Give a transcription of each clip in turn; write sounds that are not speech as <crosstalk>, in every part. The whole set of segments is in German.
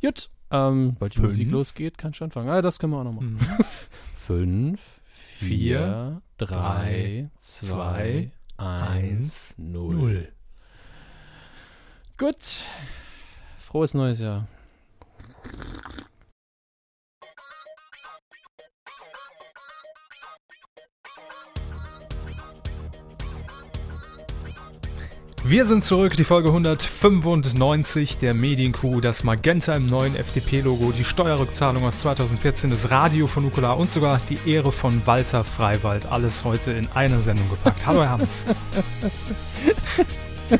Gut, ähm, weil die Fünf. Musik losgeht, kann ich anfangen. Ah, das können wir auch noch machen. Mhm. <laughs> Fünf, Vier, drei, zwei, eins. Null. Gut. Frohes neues Jahr. Wir sind zurück, die Folge 195 der Medienkuh, das Magenta im neuen FDP-Logo, die Steuerrückzahlung aus 2014, das Radio von Nukular und sogar die Ehre von Walter Freiwald. Alles heute in einer Sendung gepackt. Hallo Herr Hammes. <laughs>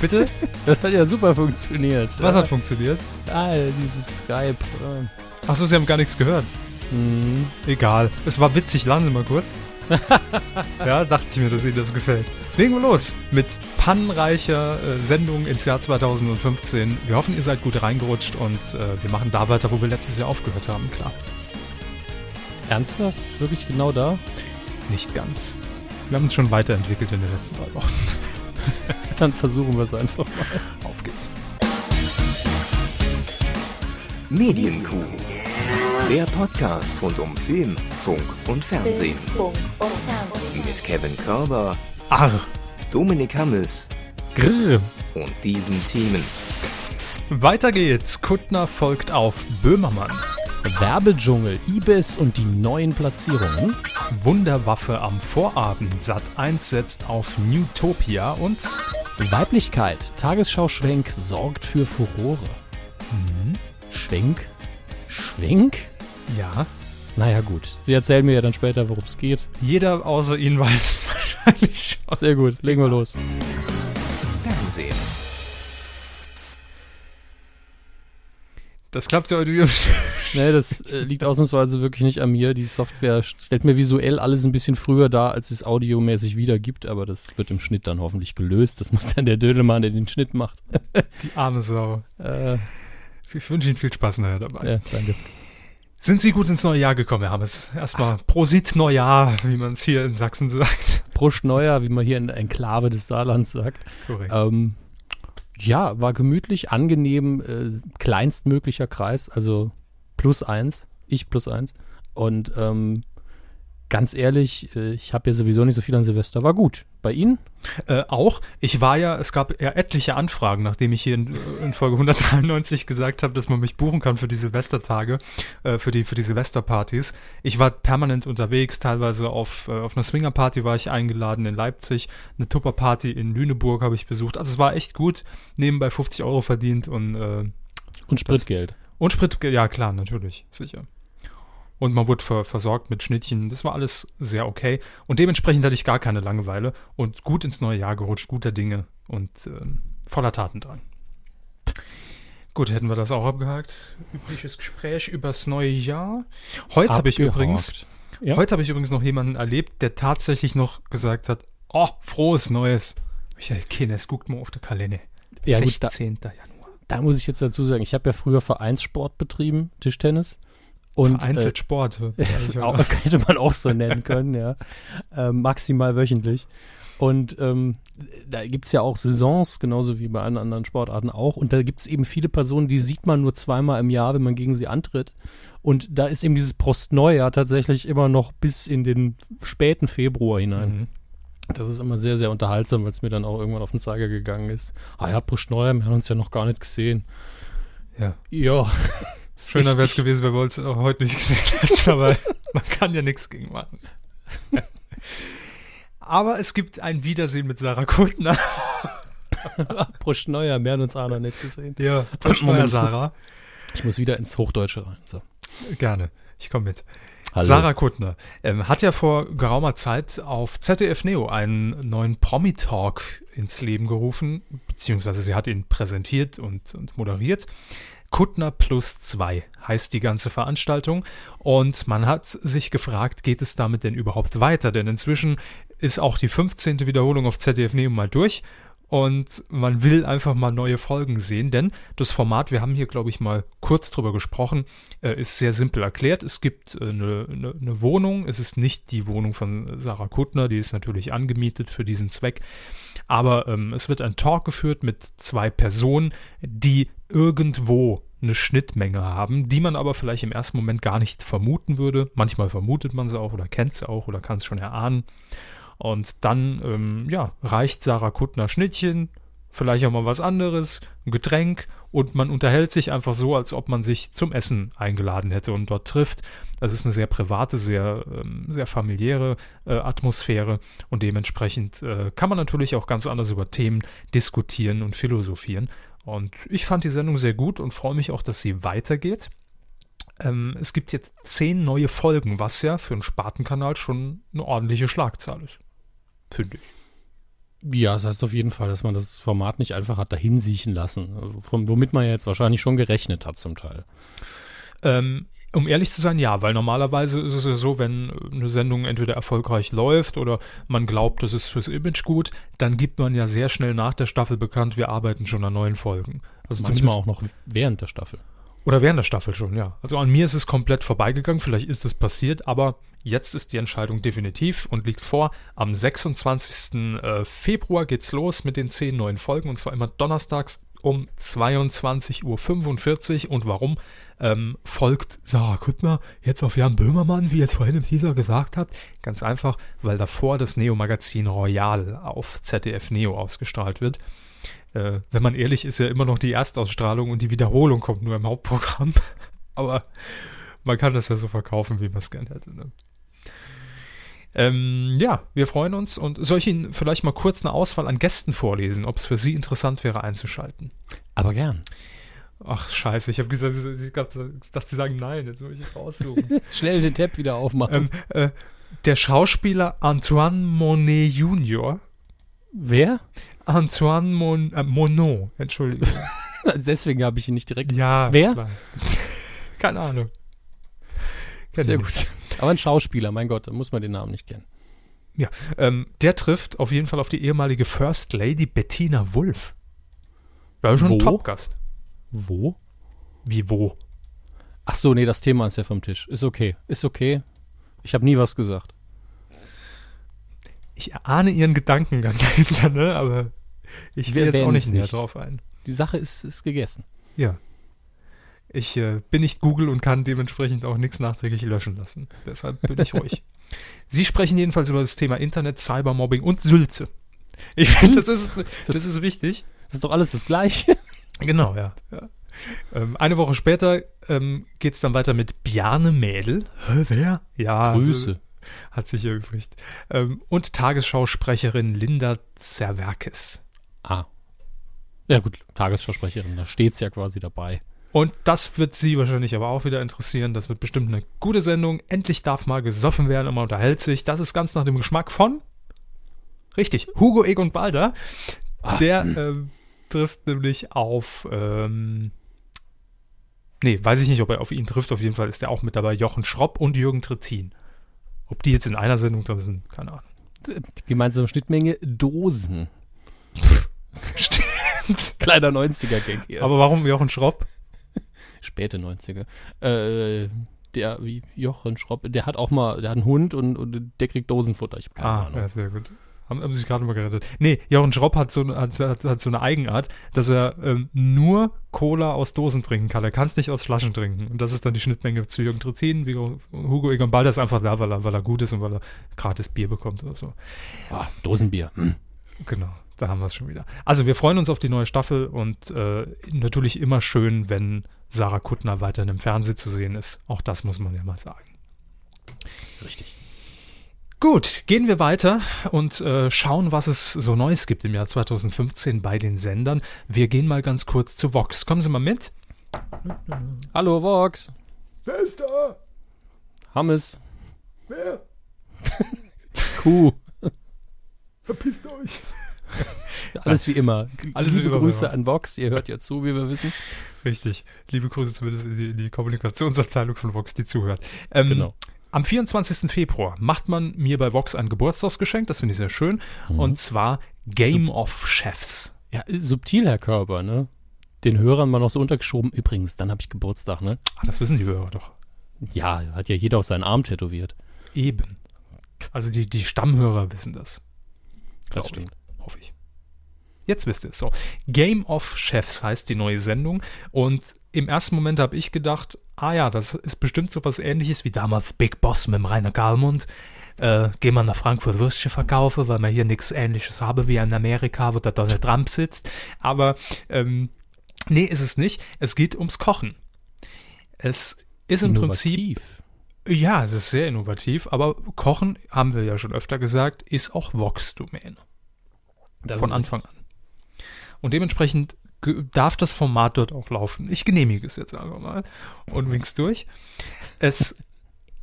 Bitte? Das hat ja super funktioniert. Was hat funktioniert? Ah, dieses Skype. äh. Achso, Sie haben gar nichts gehört. Mhm. Egal. Es war witzig, laden Sie mal kurz. Ja, dachte ich mir, dass Ihnen das gefällt. Legen wir los mit pannenreicher äh, Sendung ins Jahr 2015. Wir hoffen, ihr seid gut reingerutscht und äh, wir machen da weiter, wo wir letztes Jahr aufgehört haben, klar. Ernsthaft? Wirklich genau da? Nicht ganz. Wir haben uns schon weiterentwickelt in den letzten drei Wochen. <laughs> Dann versuchen wir es einfach mal. Auf geht's. Medienkuh. Der Podcast rund um Film, Funk und Fernsehen. Funk und Fernsehen. Mit Kevin Körber, Arr. Dominik Hammes Grrr. und diesen Themen. Weiter geht's. Kuttner folgt auf Böhmermann. Werbedschungel, Ibis und die neuen Platzierungen. Wunderwaffe am Vorabend. Sat 1 setzt auf Newtopia und Weiblichkeit, Tagesschau-Schwenk sorgt für Furore. Schwenk? Schwenk? Ja, Naja, gut. Sie erzählen mir ja dann später, worum es geht. jeder außer Ihnen weiß es <laughs> wahrscheinlich schon. Sehr gut, legen wir los. Fernsehen. Das klappt ja heute wieder. Nee, das äh, liegt ausnahmsweise wirklich nicht an mir. Die Software stellt mir visuell alles ein bisschen früher dar, als es audiomäßig wiedergibt, aber das wird im Schnitt dann hoffentlich gelöst. Das muss dann der Dödelmann, der den Schnitt macht. Die arme Sau. Äh, Ich wünsche Ihnen viel Spaß nachher dabei. ja, danke. Sind Sie gut ins neue Jahr gekommen, Herr Hammes? Erstmal Prosit Neujahr, wie man es hier in Sachsen sagt. Prost Neuer, wie man hier in der Enklave des Saarlands sagt. Korrekt. Ähm, ja, war gemütlich, angenehm, äh, kleinstmöglicher Kreis, also plus eins, ich plus eins. Und ähm, ganz ehrlich, äh, ich habe ja sowieso nicht so viel an Silvester, war gut. Bei Ihnen? Äh, auch, ich war ja, es gab ja etliche Anfragen, nachdem ich hier in, in Folge 193 gesagt habe, dass man mich buchen kann für die Silvestertage, äh, für, die, für die Silvesterpartys. Ich war permanent unterwegs, teilweise auf, äh, auf einer Swingerparty war ich eingeladen in Leipzig, eine Tupperparty in Lüneburg habe ich besucht. Also es war echt gut, nebenbei 50 Euro verdient und, äh, Und Spritgeld. und Sprit, ja klar, natürlich, sicher. Und man wurde ver versorgt mit Schnittchen. Das war alles sehr okay. Und dementsprechend hatte ich gar keine Langeweile und gut ins neue Jahr gerutscht, guter Dinge und ähm, voller Tatendrang. Gut, hätten wir das auch abgehakt. Übliches Gespräch übers neue Jahr. Heute habe ich übrigens, Ja. heute habe ich übrigens noch jemanden erlebt, der tatsächlich noch gesagt hat, oh, frohes Neues. Ich kenne es, guckt mal auf der Kalender. Ja, gut, da- 16. Januar. Da muss ich jetzt dazu sagen, ich habe ja früher Vereinssport betrieben, Tischtennis. Und Vereinzelt Sport. äh, <laughs> auch, könnte man auch so nennen können, ja. <laughs> Ähm, maximal wöchentlich. Und ähm, da gibt es ja auch Saisons, genauso wie bei allen anderen Sportarten auch. Und da gibt es eben viele Personen, die sieht man nur zweimal im Jahr, wenn man gegen sie antritt. Und da ist eben dieses Prostneujahr tatsächlich immer noch bis in den späten Februar hinein. Mhm. Das ist immer sehr, sehr unterhaltsam, weil es mir dann auch irgendwann auf den Zeiger gegangen ist. Ah ja, Prostneujahr, wir haben uns ja noch gar nicht gesehen. Ja. Ja. <laughs> Schöner wäre es gewesen, wenn wir uns auch heute nicht gesehen hätten, aber <laughs> man kann ja nichts gegen machen. aber es gibt ein Wiedersehen mit Sarah Kuttner. Prostneujahr, mehr haben uns auch noch nicht gesehen. Ja, ich muss- Sarah. Ich muss wieder ins Hochdeutsche rein. So. Gerne, ich komme mit. Hallo. Sarah Kuttner ähm, hat ja vor geraumer Zeit auf ZDF Neo einen neuen Promi-Talk ins Leben gerufen, beziehungsweise sie hat ihn präsentiert und, und moderiert. Kuttner plus zwei heißt die ganze Veranstaltung und man hat sich gefragt, geht es damit denn überhaupt weiter? Denn inzwischen ist auch die 15. Wiederholung auf ZDF Neo mal durch und man will einfach mal neue Folgen sehen, denn das Format, wir haben hier, glaube ich, mal kurz drüber gesprochen, äh, ist sehr simpel erklärt. Es gibt äh, eine, eine, eine Wohnung, es ist nicht die Wohnung von Sarah Kuttner, die ist natürlich angemietet für diesen Zweck, aber ähm, es wird ein Talk geführt mit zwei Personen, die irgendwo eine Schnittmenge haben, die man aber vielleicht im ersten Moment gar nicht vermuten würde. Manchmal vermutet man sie auch oder kennt sie auch oder kann es schon erahnen. Und dann, ähm, ja, reicht Sarah Kuttner Schnittchen, vielleicht auch mal was anderes, ein Getränk und man unterhält sich einfach so, als ob man sich zum Essen eingeladen hätte und dort trifft. Das ist eine sehr private, sehr, ähm, sehr familiäre äh, Atmosphäre und dementsprechend äh, kann man natürlich auch ganz anders über Themen diskutieren und philosophieren. Und ich fand die Sendung sehr gut und freue mich auch, dass sie weitergeht. Ähm, es gibt jetzt zehn neue Folgen, was ja für einen Spartenkanal schon eine ordentliche Schlagzahl ist. Finde ich. Ja, das heißt auf jeden Fall, dass man das Format nicht einfach hat dahin siechen lassen, von, womit man ja jetzt wahrscheinlich schon gerechnet hat zum Teil. Ähm, um ehrlich zu sein, ja, weil normalerweise ist es ja so, wenn eine Sendung entweder erfolgreich läuft oder man glaubt, das ist fürs Image gut, dann gibt man ja sehr schnell nach der Staffel bekannt, wir arbeiten schon an neuen Folgen. Also manchmal auch noch während der Staffel. Oder während der Staffel schon, ja. Also an mir ist es komplett vorbeigegangen, vielleicht ist es passiert, aber jetzt ist die Entscheidung definitiv und liegt vor. Am 26. äh, Februar geht's los mit den zehn neuen Folgen und zwar immer donnerstags um 22.45 Uhr. Und warum? Ähm, folgt Sarah Kuttner jetzt auf Jan Böhmermann, wie ihr es vorhin im Teaser gesagt habt? Ganz einfach, weil davor das Neo-Magazin Royal auf ZDF Neo ausgestrahlt wird. Äh, wenn man ehrlich ist, ja immer noch die Erstausstrahlung und die Wiederholung kommt nur im Hauptprogramm. <laughs> Aber man kann das ja so verkaufen, wie man es gern hätte. Ne? Ähm, ja, wir freuen uns und soll ich Ihnen vielleicht mal kurz eine Auswahl an Gästen vorlesen, ob es für Sie interessant wäre einzuschalten? Aber gern. Ach, scheiße, ich habe gesagt, ich dachte, Sie sagen nein, jetzt muss ich es raussuchen. <laughs> Schnell den Tab wieder aufmachen. ähm, äh, der Schauspieler Antoine Monet Jr. Wer? Antoine Mon äh, Monod, Entschuldigung. <laughs> Deswegen habe ich ihn nicht direkt. ja, Wer? klar. <laughs> Keine Ahnung. Kenn Sehr gut. Aber ein Schauspieler, mein Gott, da muss man den Namen nicht kennen. Ähm, der trifft auf jeden Fall auf die ehemalige First Lady Bettina Wulff. Da ist schon ein Wo? Topgast. Wo? Wie wo? Ach so, nee, das Thema ist ja vom Tisch. Ist okay. Ist okay. Ich habe nie was gesagt. Ich ahne ihren Gedankengang <laughs> dahinter, ne? Aber ich will jetzt auch nicht nicht? näher drauf ein. Die Sache ist, ist gegessen. Ja. Ich äh, bin nicht Google und kann dementsprechend auch nichts nachträglich löschen lassen. Deshalb bin ich ruhig. <laughs> Sie sprechen jedenfalls über das Thema Internet, Cybermobbing und Sülze. Ich finde, das ist, das ist wichtig. Das ist doch alles das Gleiche. <laughs> Genau, ja. ja. Ähm, eine Woche später ähm, geht es dann weiter mit Bjarne Mädel. Hä, wer? Ja. Grüße. Hat sich erübrigt. Ähm, und Tagesschausprecherin Linda Zerwerkes. Ah. Ja gut, Tagesversprecherin, da steht's ja quasi dabei. Und das wird Sie wahrscheinlich aber auch wieder interessieren. Das wird bestimmt eine gute Sendung. Endlich darf mal gesoffen werden und man unterhält sich. Das ist ganz nach dem Geschmack von. Richtig, Hugo Egon Balder. Ah. Der ähm, trifft nämlich auf. Ähm, nee, weiß ich nicht, ob er auf ihn trifft. Auf jeden Fall ist er auch mit dabei. Jochen Schropp und Jürgen Trittin. Ob die jetzt in einer Sendung drin sind, keine Ahnung. Die gemeinsame Schnittmenge Dosen. <laughs> Stimmt. Kleiner 90er-Gag hier. Aber warum Jochen Schropp? Späte 90er. Äh, der, wie Jochen Schropp, der hat auch mal, der hat einen Hund und, und der kriegt Dosenfutter. Ich habe keine Ah, Ahnung. ja, sehr gut. Haben, haben sich gerade mal gerettet. Nee, Jochen Schropp hat so, hat, hat, hat so eine Eigenart, dass er ähm, nur Cola aus Dosen trinken kann. Er kann es nicht aus Flaschen trinken. Und das ist dann die Schnittmenge zu Jürgen Trittin. Wie Hugo Egon Balder ist einfach da, weil er, weil er gut ist und weil er gratis Bier bekommt oder so. Ah, Dosenbier. Hm. Genau, da haben wir es schon wieder. Also wir freuen uns auf die neue Staffel und äh, natürlich immer schön, wenn Sarah Kuttner weiterhin im Fernsehen zu sehen ist. Auch das muss man ja mal sagen. Richtig. Gut, gehen wir weiter und äh, schauen, was es so Neues gibt im Jahr 2015 bei den Sendern. Wir gehen mal ganz kurz zu Vox. Kommen Sie mal mit. Hallo Vox. Wer ist da? Hammes. Wer? <laughs> Kuh. Verpisst euch. Alles wie immer. Alles wie Liebe immer bei Grüße an Vox. Ihr hört ja zu, wie wir wissen. Richtig. Liebe Grüße zumindest in die, in die Kommunikationsabteilung von Vox, die zuhört. Ähm, Genau. Am 24. Februar macht man mir bei Vox ein Geburtstagsgeschenk, das finde ich sehr schön, und zwar Game of Chefs. Ja, subtil, Herr Körper, ne? Den Hörern mal noch so untergeschoben. Übrigens, dann habe ich Geburtstag, ne? Ah, das wissen die Hörer doch. Ja, hat ja jeder auf seinen Arm tätowiert. Eben. Also die, die Stammhörer wissen das. Das stimmt. Ich. Hoffe ich. Jetzt wisst ihr es so. Game of Chefs heißt die neue Sendung. Und im ersten Moment habe ich gedacht, ah ja, das ist bestimmt so was ähnliches wie damals Big Boss mit dem Rainer Galmund. Äh, gehen wir nach Frankfurt Würstchen verkaufen, weil wir hier nichts ähnliches haben wie in Amerika, wo der Donald Trump sitzt. Aber ähm, nee, ist es nicht. Es geht ums Kochen. Es ist im Prinzip Innovativ. ja, es ist sehr innovativ, aber Kochen, haben wir ja schon öfter gesagt, ist auch Vox-Domäne. Von Anfang an. Und dementsprechend darf das Format dort auch laufen. Ich genehmige es jetzt einfach mal und wink's durch. Es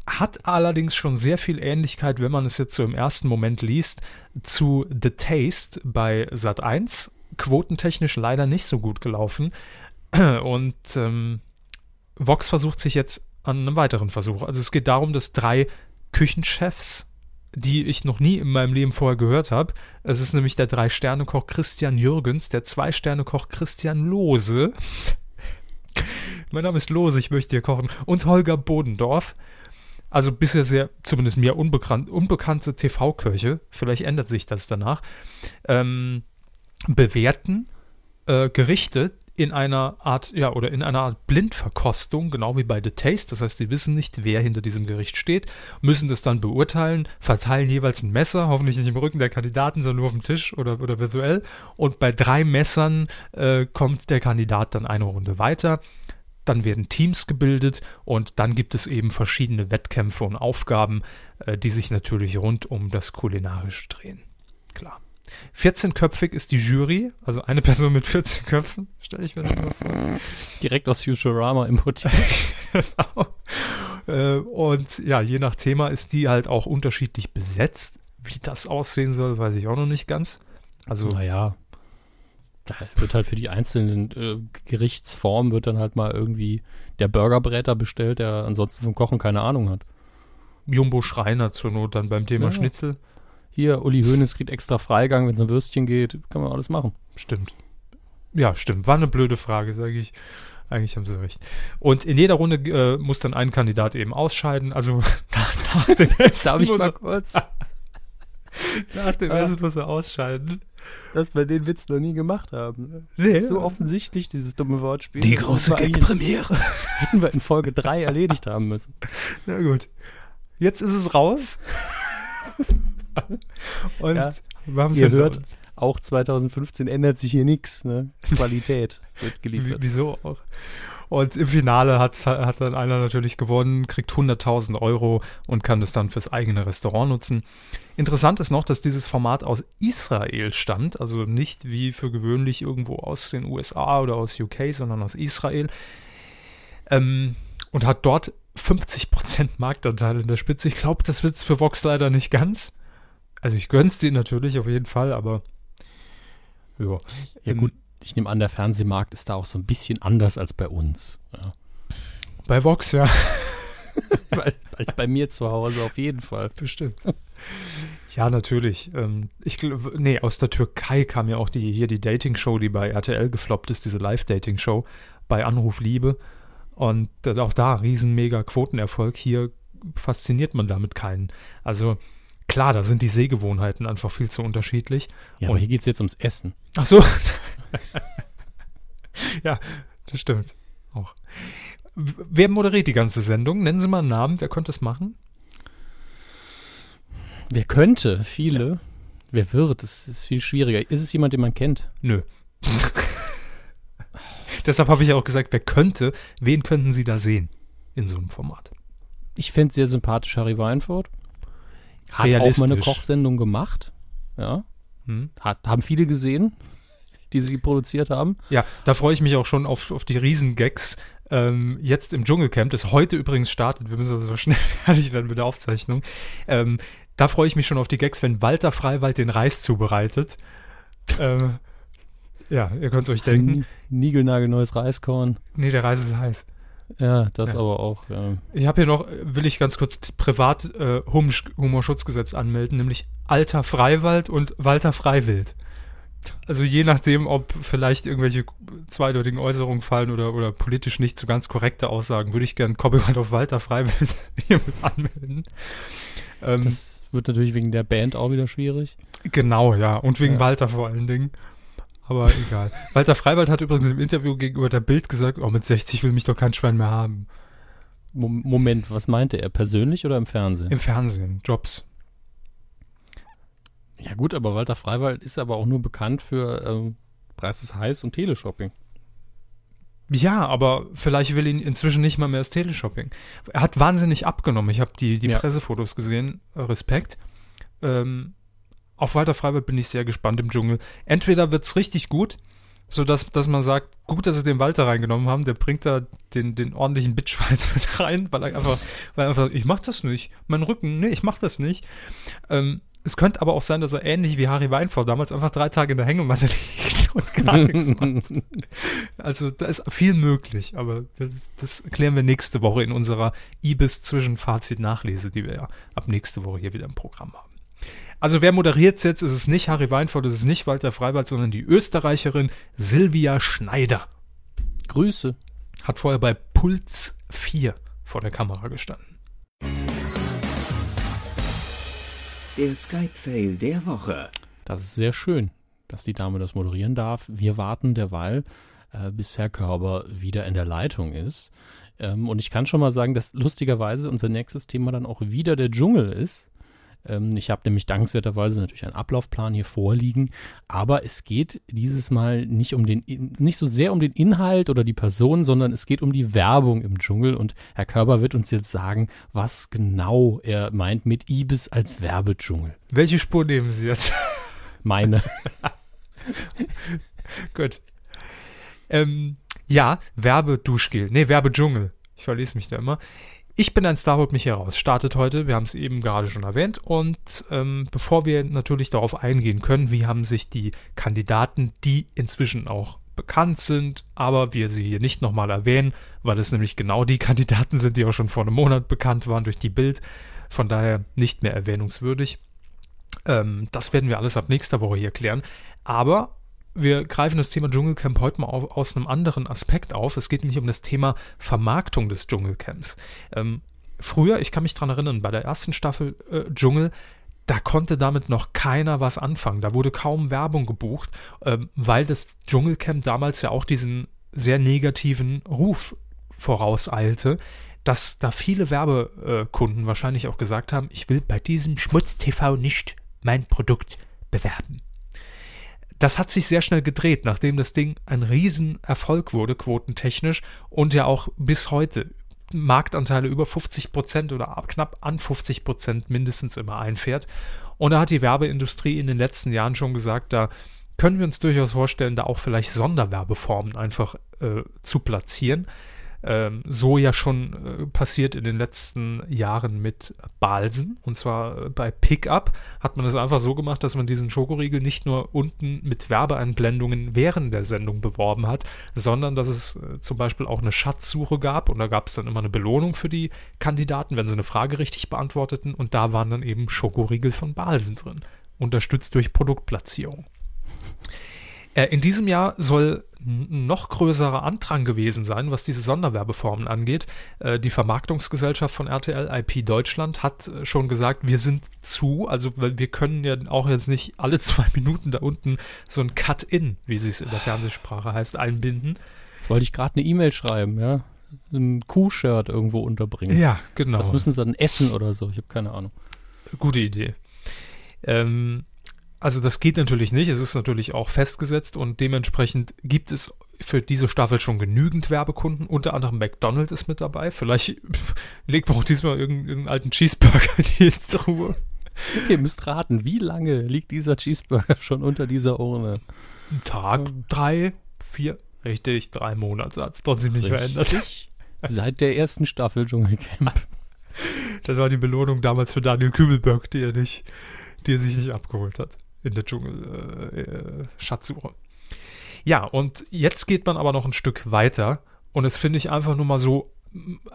hat allerdings schon sehr viel Ähnlichkeit, wenn man es jetzt so im ersten Moment liest, zu The Taste bei Sat1. Quotentechnisch leider nicht so gut gelaufen. Und ähm, Vox versucht sich jetzt an einem weiteren Versuch. Also es geht darum, dass drei Küchenchefs, die ich noch nie in meinem Leben vorher gehört habe, es ist nämlich der Drei-Sterne-Koch Christian Jürgens, der Zwei-Sterne-Koch Christian Lose. mein Name ist Lose, ich möchte hier kochen. Und Holger Bodendorf. Also bisher sehr, zumindest mir unbekannt, unbekannte TV-Köche, vielleicht ändert sich das danach, ähm, bewerten äh, Gerichte in einer Art, ja, oder in einer Art Blindverkostung, genau wie bei The Taste. Das heißt, sie wissen nicht, wer hinter diesem Gericht steht, müssen das dann beurteilen, verteilen jeweils ein Messer, hoffentlich nicht im Rücken der Kandidaten, sondern nur auf dem Tisch oder, oder virtuell. Und bei drei Messern äh, kommt der Kandidat dann eine Runde weiter. Dann werden Teams gebildet und dann gibt es eben verschiedene Wettkämpfe und Aufgaben, äh, die sich natürlich rund um das Kulinarische drehen. Klar. 14-köpfig ist die Jury, also eine Person mit 14 Köpfen, stelle ich mir das mal vor. direkt aus Futurama importiert. <laughs> genau. Äh, und ja, je nach Thema ist die halt auch unterschiedlich besetzt. Wie das aussehen soll, weiß ich auch noch nicht ganz. Also, naja, da wird halt für die einzelnen äh, Gerichtsformen wird dann halt mal irgendwie der Burgerbräter bestellt, der ansonsten vom Kochen keine Ahnung hat. Jumbo Schreiner zur Not dann beim Thema Ja. Schnitzel. Hier, Uli Hoeneß kriegt extra Freigang, wenn es um Würstchen geht, kann man alles machen. Stimmt. Ja, stimmt. War eine blöde Frage, sage ich. Eigentlich haben sie recht. Und in jeder Runde äh, muss dann ein Kandidat eben ausscheiden. Also <laughs> nach, nach dem <laughs> Essen Darf ich muss mal er, kurz, <laughs> nach dem. Essen muss er ausscheiden. dass wir den Witz noch nie gemacht haben. Nee. So offensichtlich, dieses dumme Wortspiel. Die große Gag-Premiere. Hätten wir in Folge 3 erledigt haben müssen. Na gut. Jetzt ist es raus. <laughs> Und Ja. wir haben es Ihr hinter hört, uns. auch 2015 ändert sich hier nichts. Ne? Qualität wird geliefert. wieso auch? Und im Finale hat, hat dann einer natürlich gewonnen, kriegt 100.000 Euro und kann das dann fürs eigene Restaurant nutzen. Interessant ist noch, dass dieses Format aus Israel stammt, also nicht wie für gewöhnlich irgendwo aus den USA oder aus UK, sondern aus Israel. Ähm, und hat dort 50% Marktanteil in der Spitze. Ich glaube, das wird's für Vox leider nicht ganz. Also ich gönn's denen natürlich auf jeden Fall, aber ja. ja gut, ich nehme an, der Fernsehmarkt ist da auch so ein bisschen anders als bei uns. Ja. Bei Vox, ja. <laughs> Als bei mir zu Hause auf jeden Fall. Bestimmt. Ja, natürlich. Ähm, ich nee, aus der Türkei kam ja auch die hier die Dating Show, die bei RTL gefloppt ist, diese Live Dating Show bei Anruf Liebe und äh, auch da riesen mega Quotenerfolg. Hier fasziniert man damit keinen. Also klar, da sind die Sehgewohnheiten einfach viel zu unterschiedlich. Ja, Und- aber hier geht es jetzt ums Essen. Ach so. <laughs> ja, das stimmt. Auch. Wer moderiert die ganze Sendung? Nennen Sie mal einen Namen. Wer könnte es machen? Wer könnte? Viele. Wer wird? Das ist viel schwieriger. Ist es jemand, den man kennt? Nö. <laughs> Deshalb habe ich ja auch gesagt, wer könnte, wen könnten Sie da sehen in so einem Format? Ich fände sehr sympathisch Harry Weinfurt. Hat auch mal eine Kochsendung gemacht. Ja. Hm? Hat, haben viele gesehen, <laughs> die sie produziert haben. Ja, da freue ich mich auch schon auf, auf die Riesengags. Ähm, jetzt im Dschungelcamp, das heute übrigens startet, wir müssen also <laughs> so schnell fertig werden mit der Aufzeichnung. Ähm, da freue ich mich schon auf die Gags, wenn Walter Freiwald den Reis zubereitet. Ähm, ja, ihr könnt es euch denken. N- Niegelnagelneues Reiskorn. Nee, der Reis ist heiß. Ja, das Ja. aber auch. Ja. Ich habe hier noch, will ich ganz kurz privat äh, Hum Humorschutzgesetz anmelden, nämlich Alter Freiwald und Walter Freiwild. Also je nachdem, ob vielleicht irgendwelche zweideutigen Äußerungen fallen oder, oder politisch nicht so ganz korrekte Aussagen, würde ich gern Copyright auf Walter Freiwild <laughs> hiermit anmelden. Ähm, Das wird natürlich wegen der Band auch wieder schwierig. genau, ja. Und wegen Ja. Walter vor allen Dingen. Aber egal. Walter Freiwald hat übrigens im Interview gegenüber der Bild gesagt, oh, mit 60 will mich doch kein Schwein mehr haben. Mom- Moment, was meinte er? Persönlich oder im Fernsehen? Im Fernsehen, Jobs. ja gut, aber Walter Freiwald ist aber auch nur bekannt für ähm, Preis ist heiß und Teleshopping. Ja, aber vielleicht will ihn inzwischen nicht mal mehr das Teleshopping. Er hat wahnsinnig abgenommen. Ich habe die, die Ja. Pressefotos gesehen. Respekt. Ähm, auf Walter Freiwild bin ich sehr gespannt im Dschungel. Entweder wird's richtig gut, sodass dass man sagt, gut, dass sie den Walter reingenommen haben, der bringt da den, den ordentlichen Bitchfight <laughs> mit rein, weil er einfach, weil er einfach, ich mach das nicht. Mein Rücken, nee, ich mach das nicht. Ähm, es könnte aber auch sein, dass er ähnlich wie Harry Weinfurt damals einfach drei Tage in der Hängematte <laughs> liegt und gar nichts <laughs> macht. Also da ist viel möglich, aber das, das klären wir nächste Woche in unserer Ibis-Zwischenfazit-Nachlese, die wir ja ab nächste Woche hier wieder im Programm haben. Also wer moderiert jetzt? Es ist nicht Harry Weinfurt, es ist nicht Walter Freiwald, sondern die Österreicherin Silvia Schneider. Grüße. Hat vorher bei Puls 4 vor der Kamera gestanden. Der Skype-Fail der Woche. Das ist sehr schön, dass die Dame das moderieren darf. Wir warten derweil, äh, bis Herr Körber wieder in der Leitung ist. Ähm, und ich kann schon mal sagen, dass lustigerweise unser nächstes Thema dann auch wieder der Dschungel ist. Ähm, ich habe nämlich dankenswerterweise natürlich einen Ablaufplan hier vorliegen, aber es geht dieses Mal nicht um den, nicht so sehr um den Inhalt oder die Person, sondern es geht um die Werbung im Dschungel und Herr Körber wird uns jetzt sagen, was genau er meint mit Ibis als Werbedschungel. Welche Spur nehmen Sie jetzt? <laughs> Meine. <laughs> Gut. Ähm, ja, Werbeduschgel. Nee, Werbedschungel. Ich verlese mich da immer. Ich bin ein Star, holt mich heraus. Startet heute, wir haben es eben gerade schon erwähnt. Und ähm, bevor wir natürlich darauf eingehen können, wie haben sich die Kandidaten, die inzwischen auch bekannt sind, aber wir sie hier nicht nochmal erwähnen, weil es nämlich genau die <laughs> Kandidaten sind, die auch schon vor einem Monat bekannt waren durch die Bild. Von daher nicht mehr erwähnungswürdig. Ähm, das werden wir alles ab nächster Woche hier klären. Aber wir greifen das Thema Dschungelcamp heute mal auf, aus einem anderen Aspekt auf. Es geht nämlich um das Thema Vermarktung des Dschungelcamps. Ähm, früher, ich kann mich dran erinnern, bei der ersten Staffel äh, Dschungel, da konnte damit noch keiner was anfangen. Da wurde kaum Werbung gebucht, ähm, weil das Dschungelcamp damals ja auch diesen sehr negativen Ruf vorauseilte, dass da viele Werbekunden wahrscheinlich auch gesagt haben, ich will bei diesem Schmutz-TV nicht mein Produkt bewerben. Das hat sich sehr schnell gedreht, nachdem das Ding ein Riesenerfolg wurde, quotentechnisch, und ja auch bis heute Marktanteile über 50 Prozent oder knapp an 50 Prozent mindestens immer einfährt. Und da hat die Werbeindustrie in den letzten Jahren schon gesagt, da können wir uns durchaus vorstellen, da auch vielleicht Sonderwerbeformen einfach äh, zu platzieren. Ähm, so ja schon äh, passiert in den letzten Jahren mit Balsen. Und zwar äh, bei Pickup hat man das einfach so gemacht, dass man diesen Schokoriegel nicht nur unten mit Werbeeinblendungen während der Sendung beworben hat, sondern dass es äh, zum Beispiel auch eine Schatzsuche gab. Und da gab es dann immer eine Belohnung für die Kandidaten, wenn sie eine Frage richtig beantworteten. Und da waren dann eben Schokoriegel von Balsen drin. Unterstützt durch Produktplatzierung. Äh, In diesem Jahr soll ein noch größerer Andrang gewesen sein, was diese Sonderwerbeformen angeht. Äh, Die Vermarktungsgesellschaft von RTL IP Deutschland hat äh, schon gesagt, wir sind zu, also weil wir können ja auch jetzt nicht alle <laughs> zwei Minuten da unten so ein Cut-In, wie sie es in der Fernsehsprache heißt, einbinden. Jetzt wollte ich gerade eine E-Mail schreiben, ja. Ein Kuh-Shirt irgendwo unterbringen. Ja, genau. Das müssen sie dann essen oder so. Ich habe keine Ahnung. Gute Idee. Ähm, also das geht natürlich nicht. Es ist natürlich auch festgesetzt und dementsprechend gibt es für diese Staffel schon genügend Werbekunden. Unter anderem McDonald's ist mit dabei. Vielleicht legt man auch diesmal irgendeinen, irgendeinen alten Cheeseburger <laughs> die ins Ruhe. Ihr müsst raten, wie lange liegt dieser Cheeseburger schon unter dieser Urne? Ein Tag, drei, vier, richtig, drei Monate hat es trotzdem nicht verändert. Seit der ersten Staffel Dschungelcamp. Das war die Belohnung damals für Daniel Kübelberg, die er nicht, die er sich nicht abgeholt hat in der Dschungel äh, äh. Ja, und jetzt geht man aber noch ein Stück weiter und das finde ich einfach nur mal so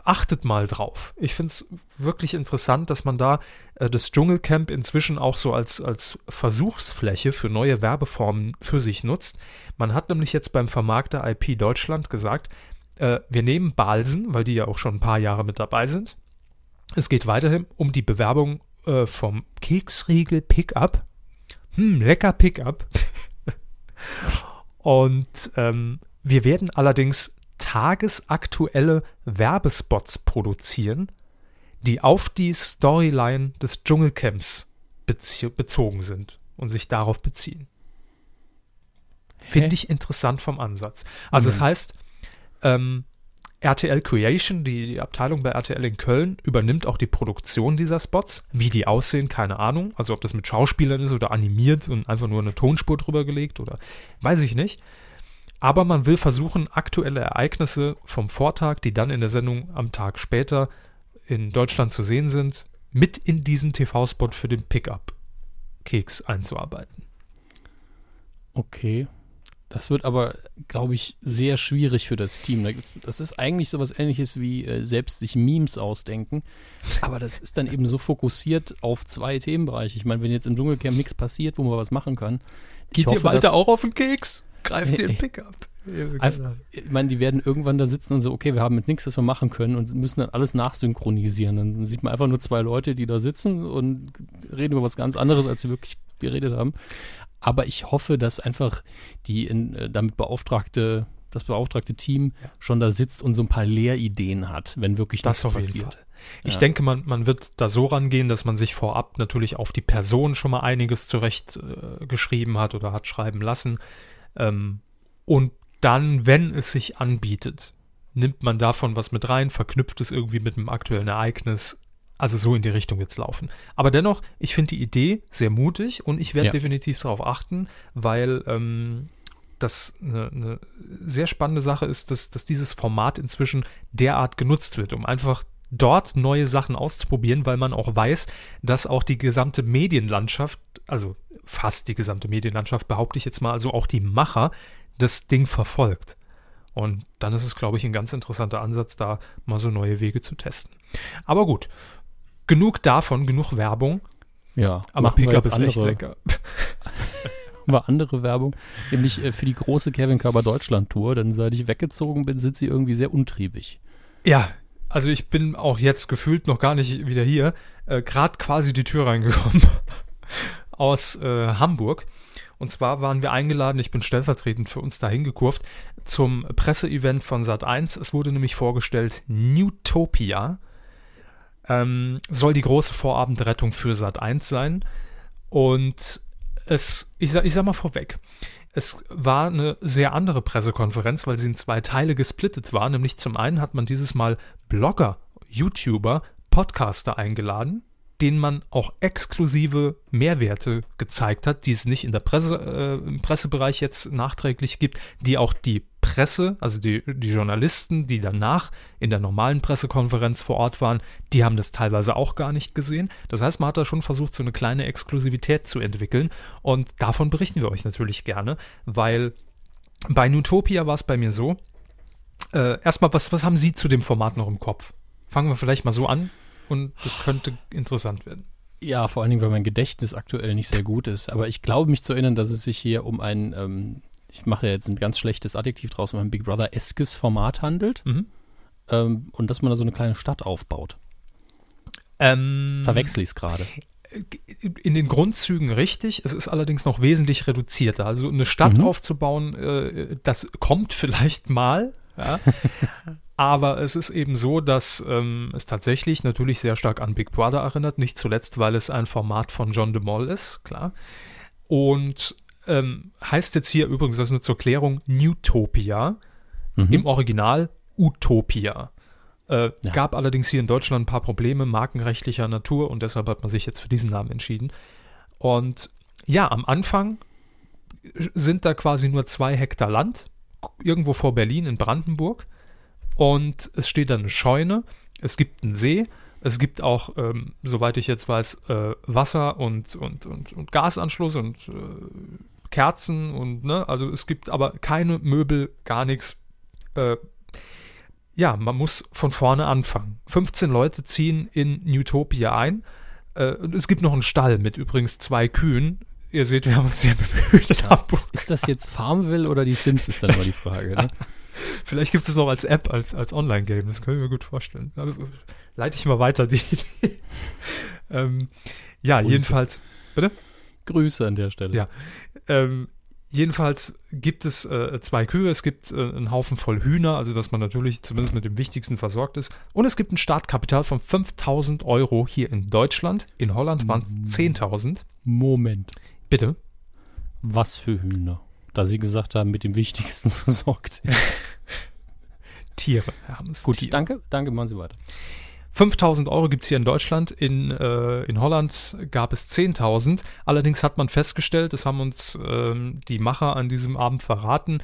achtet mal drauf. Ich finde es wirklich interessant, dass man da äh, das Dschungelcamp inzwischen auch so als, als Versuchsfläche für neue Werbeformen für sich nutzt. Man hat nämlich jetzt beim Vermarkter IP Deutschland gesagt, äh, wir nehmen Balsen, weil die ja auch schon ein paar Jahre mit dabei sind. Es geht weiterhin um die Bewerbung äh, vom Keksriegel Pickup. Hm, lecker Pickup. <laughs> Und ähm, wir werden allerdings tagesaktuelle Werbespots produzieren, die auf die Storyline des Dschungelcamps bezogen sind und sich darauf beziehen. Finde ich interessant vom Ansatz. Also, es Mhm. das heißt, ähm, RTL Creation, die, Abteilung bei RTL in Köln, übernimmt auch die Produktion dieser Spots. Wie die aussehen, keine Ahnung. Also ob das mit Schauspielern ist oder animiert und einfach nur eine Tonspur drüber gelegt oder weiß ich nicht. Aber man will versuchen, aktuelle Ereignisse vom Vortag, die dann in der Sendung am Tag später in Deutschland zu sehen sind, mit in diesen TV-Spot für den Pickup-Keks einzuarbeiten. Okay. Das wird aber, glaube ich, sehr schwierig für das Team. Das ist eigentlich sowas ähnliches wie äh, selbst sich Memes ausdenken. Aber das ist dann eben so fokussiert auf zwei Themenbereiche. Ich meine, wenn jetzt im Dschungelcamp nichts passiert, wo man was machen kann. ich hoffe, dass- auch auf den Keks? Greift dir einen Pickup. Einfach- Ich meine, die werden irgendwann da sitzen und so, okay, wir haben mit nichts, was wir machen können und müssen dann alles nachsynchronisieren. Dann sieht man einfach nur zwei Leute, die da sitzen und reden über was ganz anderes, als sie wirklich geredet haben. Aber ich hoffe, dass einfach die in, äh, damit beauftragte, das beauftragte Team schon da sitzt und so ein paar Lehrideen hat, wenn wirklich Das auf jeden passiert. Fall. Ich Ja. denke, man, man wird da so rangehen, dass man sich vorab natürlich auf die Person schon mal einiges zurecht äh, hat oder hat schreiben lassen. Ähm, und dann, wenn es sich anbietet, nimmt man davon was mit rein, verknüpft es irgendwie mit einem aktuellen Ereignis. Also so in die Richtung jetzt laufen. Aber dennoch, ich finde die Idee sehr mutig und ich werde Ja. definitiv darauf achten, weil ähm, das eine, eine sehr spannende Sache ist, dass, dass dieses Format inzwischen derart genutzt wird, um einfach dort neue Sachen auszuprobieren, weil man auch weiß, dass auch die gesamte Medienlandschaft, also fast die gesamte Medienlandschaft, behaupte ich jetzt mal, also auch die Macher, das Ding verfolgt. Und dann ist es, glaube ich, ein ganz interessanter Ansatz, da mal so neue Wege zu testen. Aber gut, genug davon, genug Werbung. Ja, Aber Pickup ist echt andere- lecker. <laughs> war andere Werbung, nämlich äh, für die große Kevin Körber Deutschland Tour. Denn seit ich weggezogen bin, sind sie irgendwie sehr untriebig. Ja, also ich bin auch jetzt gefühlt noch gar nicht wieder hier, äh, gerade quasi die Tür reingekommen <laughs> aus äh, Hamburg. Und zwar waren wir eingeladen, ich bin stellvertretend für uns dahin gekurft, zum Presseevent von Sat1. Es wurde nämlich vorgestellt Newtopia. Ähm, soll die große Vorabendrettung für Sat1 sein. Und es, ich sag, ich sag mal vorweg, es war eine sehr andere Pressekonferenz, weil sie in zwei Teile gesplittet war. Nämlich zum einen hat man dieses Mal Blogger, YouTuber, Podcaster eingeladen, denen man auch exklusive Mehrwerte gezeigt hat, die es nicht in der Presse, äh, im Pressebereich jetzt nachträglich gibt, die auch die Presse, also die, die Journalisten, die danach in der normalen Pressekonferenz vor Ort waren, die haben das teilweise auch gar nicht gesehen. Das heißt, man hat da schon versucht, so eine kleine Exklusivität zu entwickeln. Und davon berichten wir euch natürlich gerne, weil bei Nutopia war es bei mir so. Äh, erstmal, was, was haben Sie zu dem Format noch im Kopf? Fangen wir vielleicht mal so an und das könnte interessant werden. Ja, vor allen Dingen, weil mein Gedächtnis aktuell nicht sehr gut ist. Aber ich glaube mich zu erinnern, dass es sich hier um ein, ähm, ich mache ja jetzt ein ganz schlechtes Adjektiv draus, um ein Big Brother-eskes Format handelt. Mhm. Ähm, und dass man da so eine kleine Stadt aufbaut. Ähm, Verwechsel ich es gerade. in den Grundzügen richtig. Es ist allerdings noch wesentlich reduzierter. Also eine Stadt Mhm. aufzubauen, äh, das kommt <laughs> vielleicht mal. Ja. Aber es ist eben so, dass ähm, es tatsächlich natürlich sehr stark an Big Brother erinnert. Nicht zuletzt, weil es ein Format von John de Mol ist, klar. Und ähm, heißt jetzt hier übrigens, das ist nur zur Klärung, Newtopia. Mhm. Im Original Utopia. Äh, Ja. Gab allerdings hier in Deutschland ein paar Probleme markenrechtlicher Natur und deshalb hat man sich jetzt für diesen Namen entschieden. Und ja, am Anfang sind da quasi nur zwei Hektar Land, irgendwo vor Berlin in Brandenburg. Und es steht dann eine Scheune, es gibt einen See, es gibt auch, ähm, soweit ich jetzt weiß, äh, Wasser und, und, und, und Gasanschluss und äh, Kerzen und, ne, also es gibt aber keine Möbel, gar nichts. Äh, ja, man muss von vorne anfangen. 15 Leute ziehen in Newtopia ein. Äh, und es gibt noch einen Stall mit übrigens zwei Kühen. Ihr seht, wir haben uns sehr bemüht in Hamburg. Ist das jetzt Farmville oder die Sims, ist dann immer die Frage. Ne? <laughs> Vielleicht gibt es es noch als App, als, als Online-Game. Das können wir mir gut vorstellen. Leite ich mal weiter die Idee. <laughs> ähm, ja, Grüße. jedenfalls. Grüße an der Stelle. Ja. Ähm, jedenfalls gibt es äh, zwei Kühe, es gibt äh, einen Haufen voll Hühner, also dass man natürlich zumindest mit dem Wichtigsten versorgt ist. Und es gibt ein Startkapital von 5000 Euro hier in Deutschland. In Holland waren es 10.000. Moment. Bitte. Was für Hühner? Da sie gesagt haben, mit dem Wichtigsten <laughs> versorgt. Tiere. haben es. Gut, Tiere. danke, danke, machen Sie weiter. 5000 Euro gibt es hier in Deutschland, in, äh, in Holland gab es 10.000. Allerdings hat man festgestellt, das haben uns ähm, die Macher an diesem Abend verraten,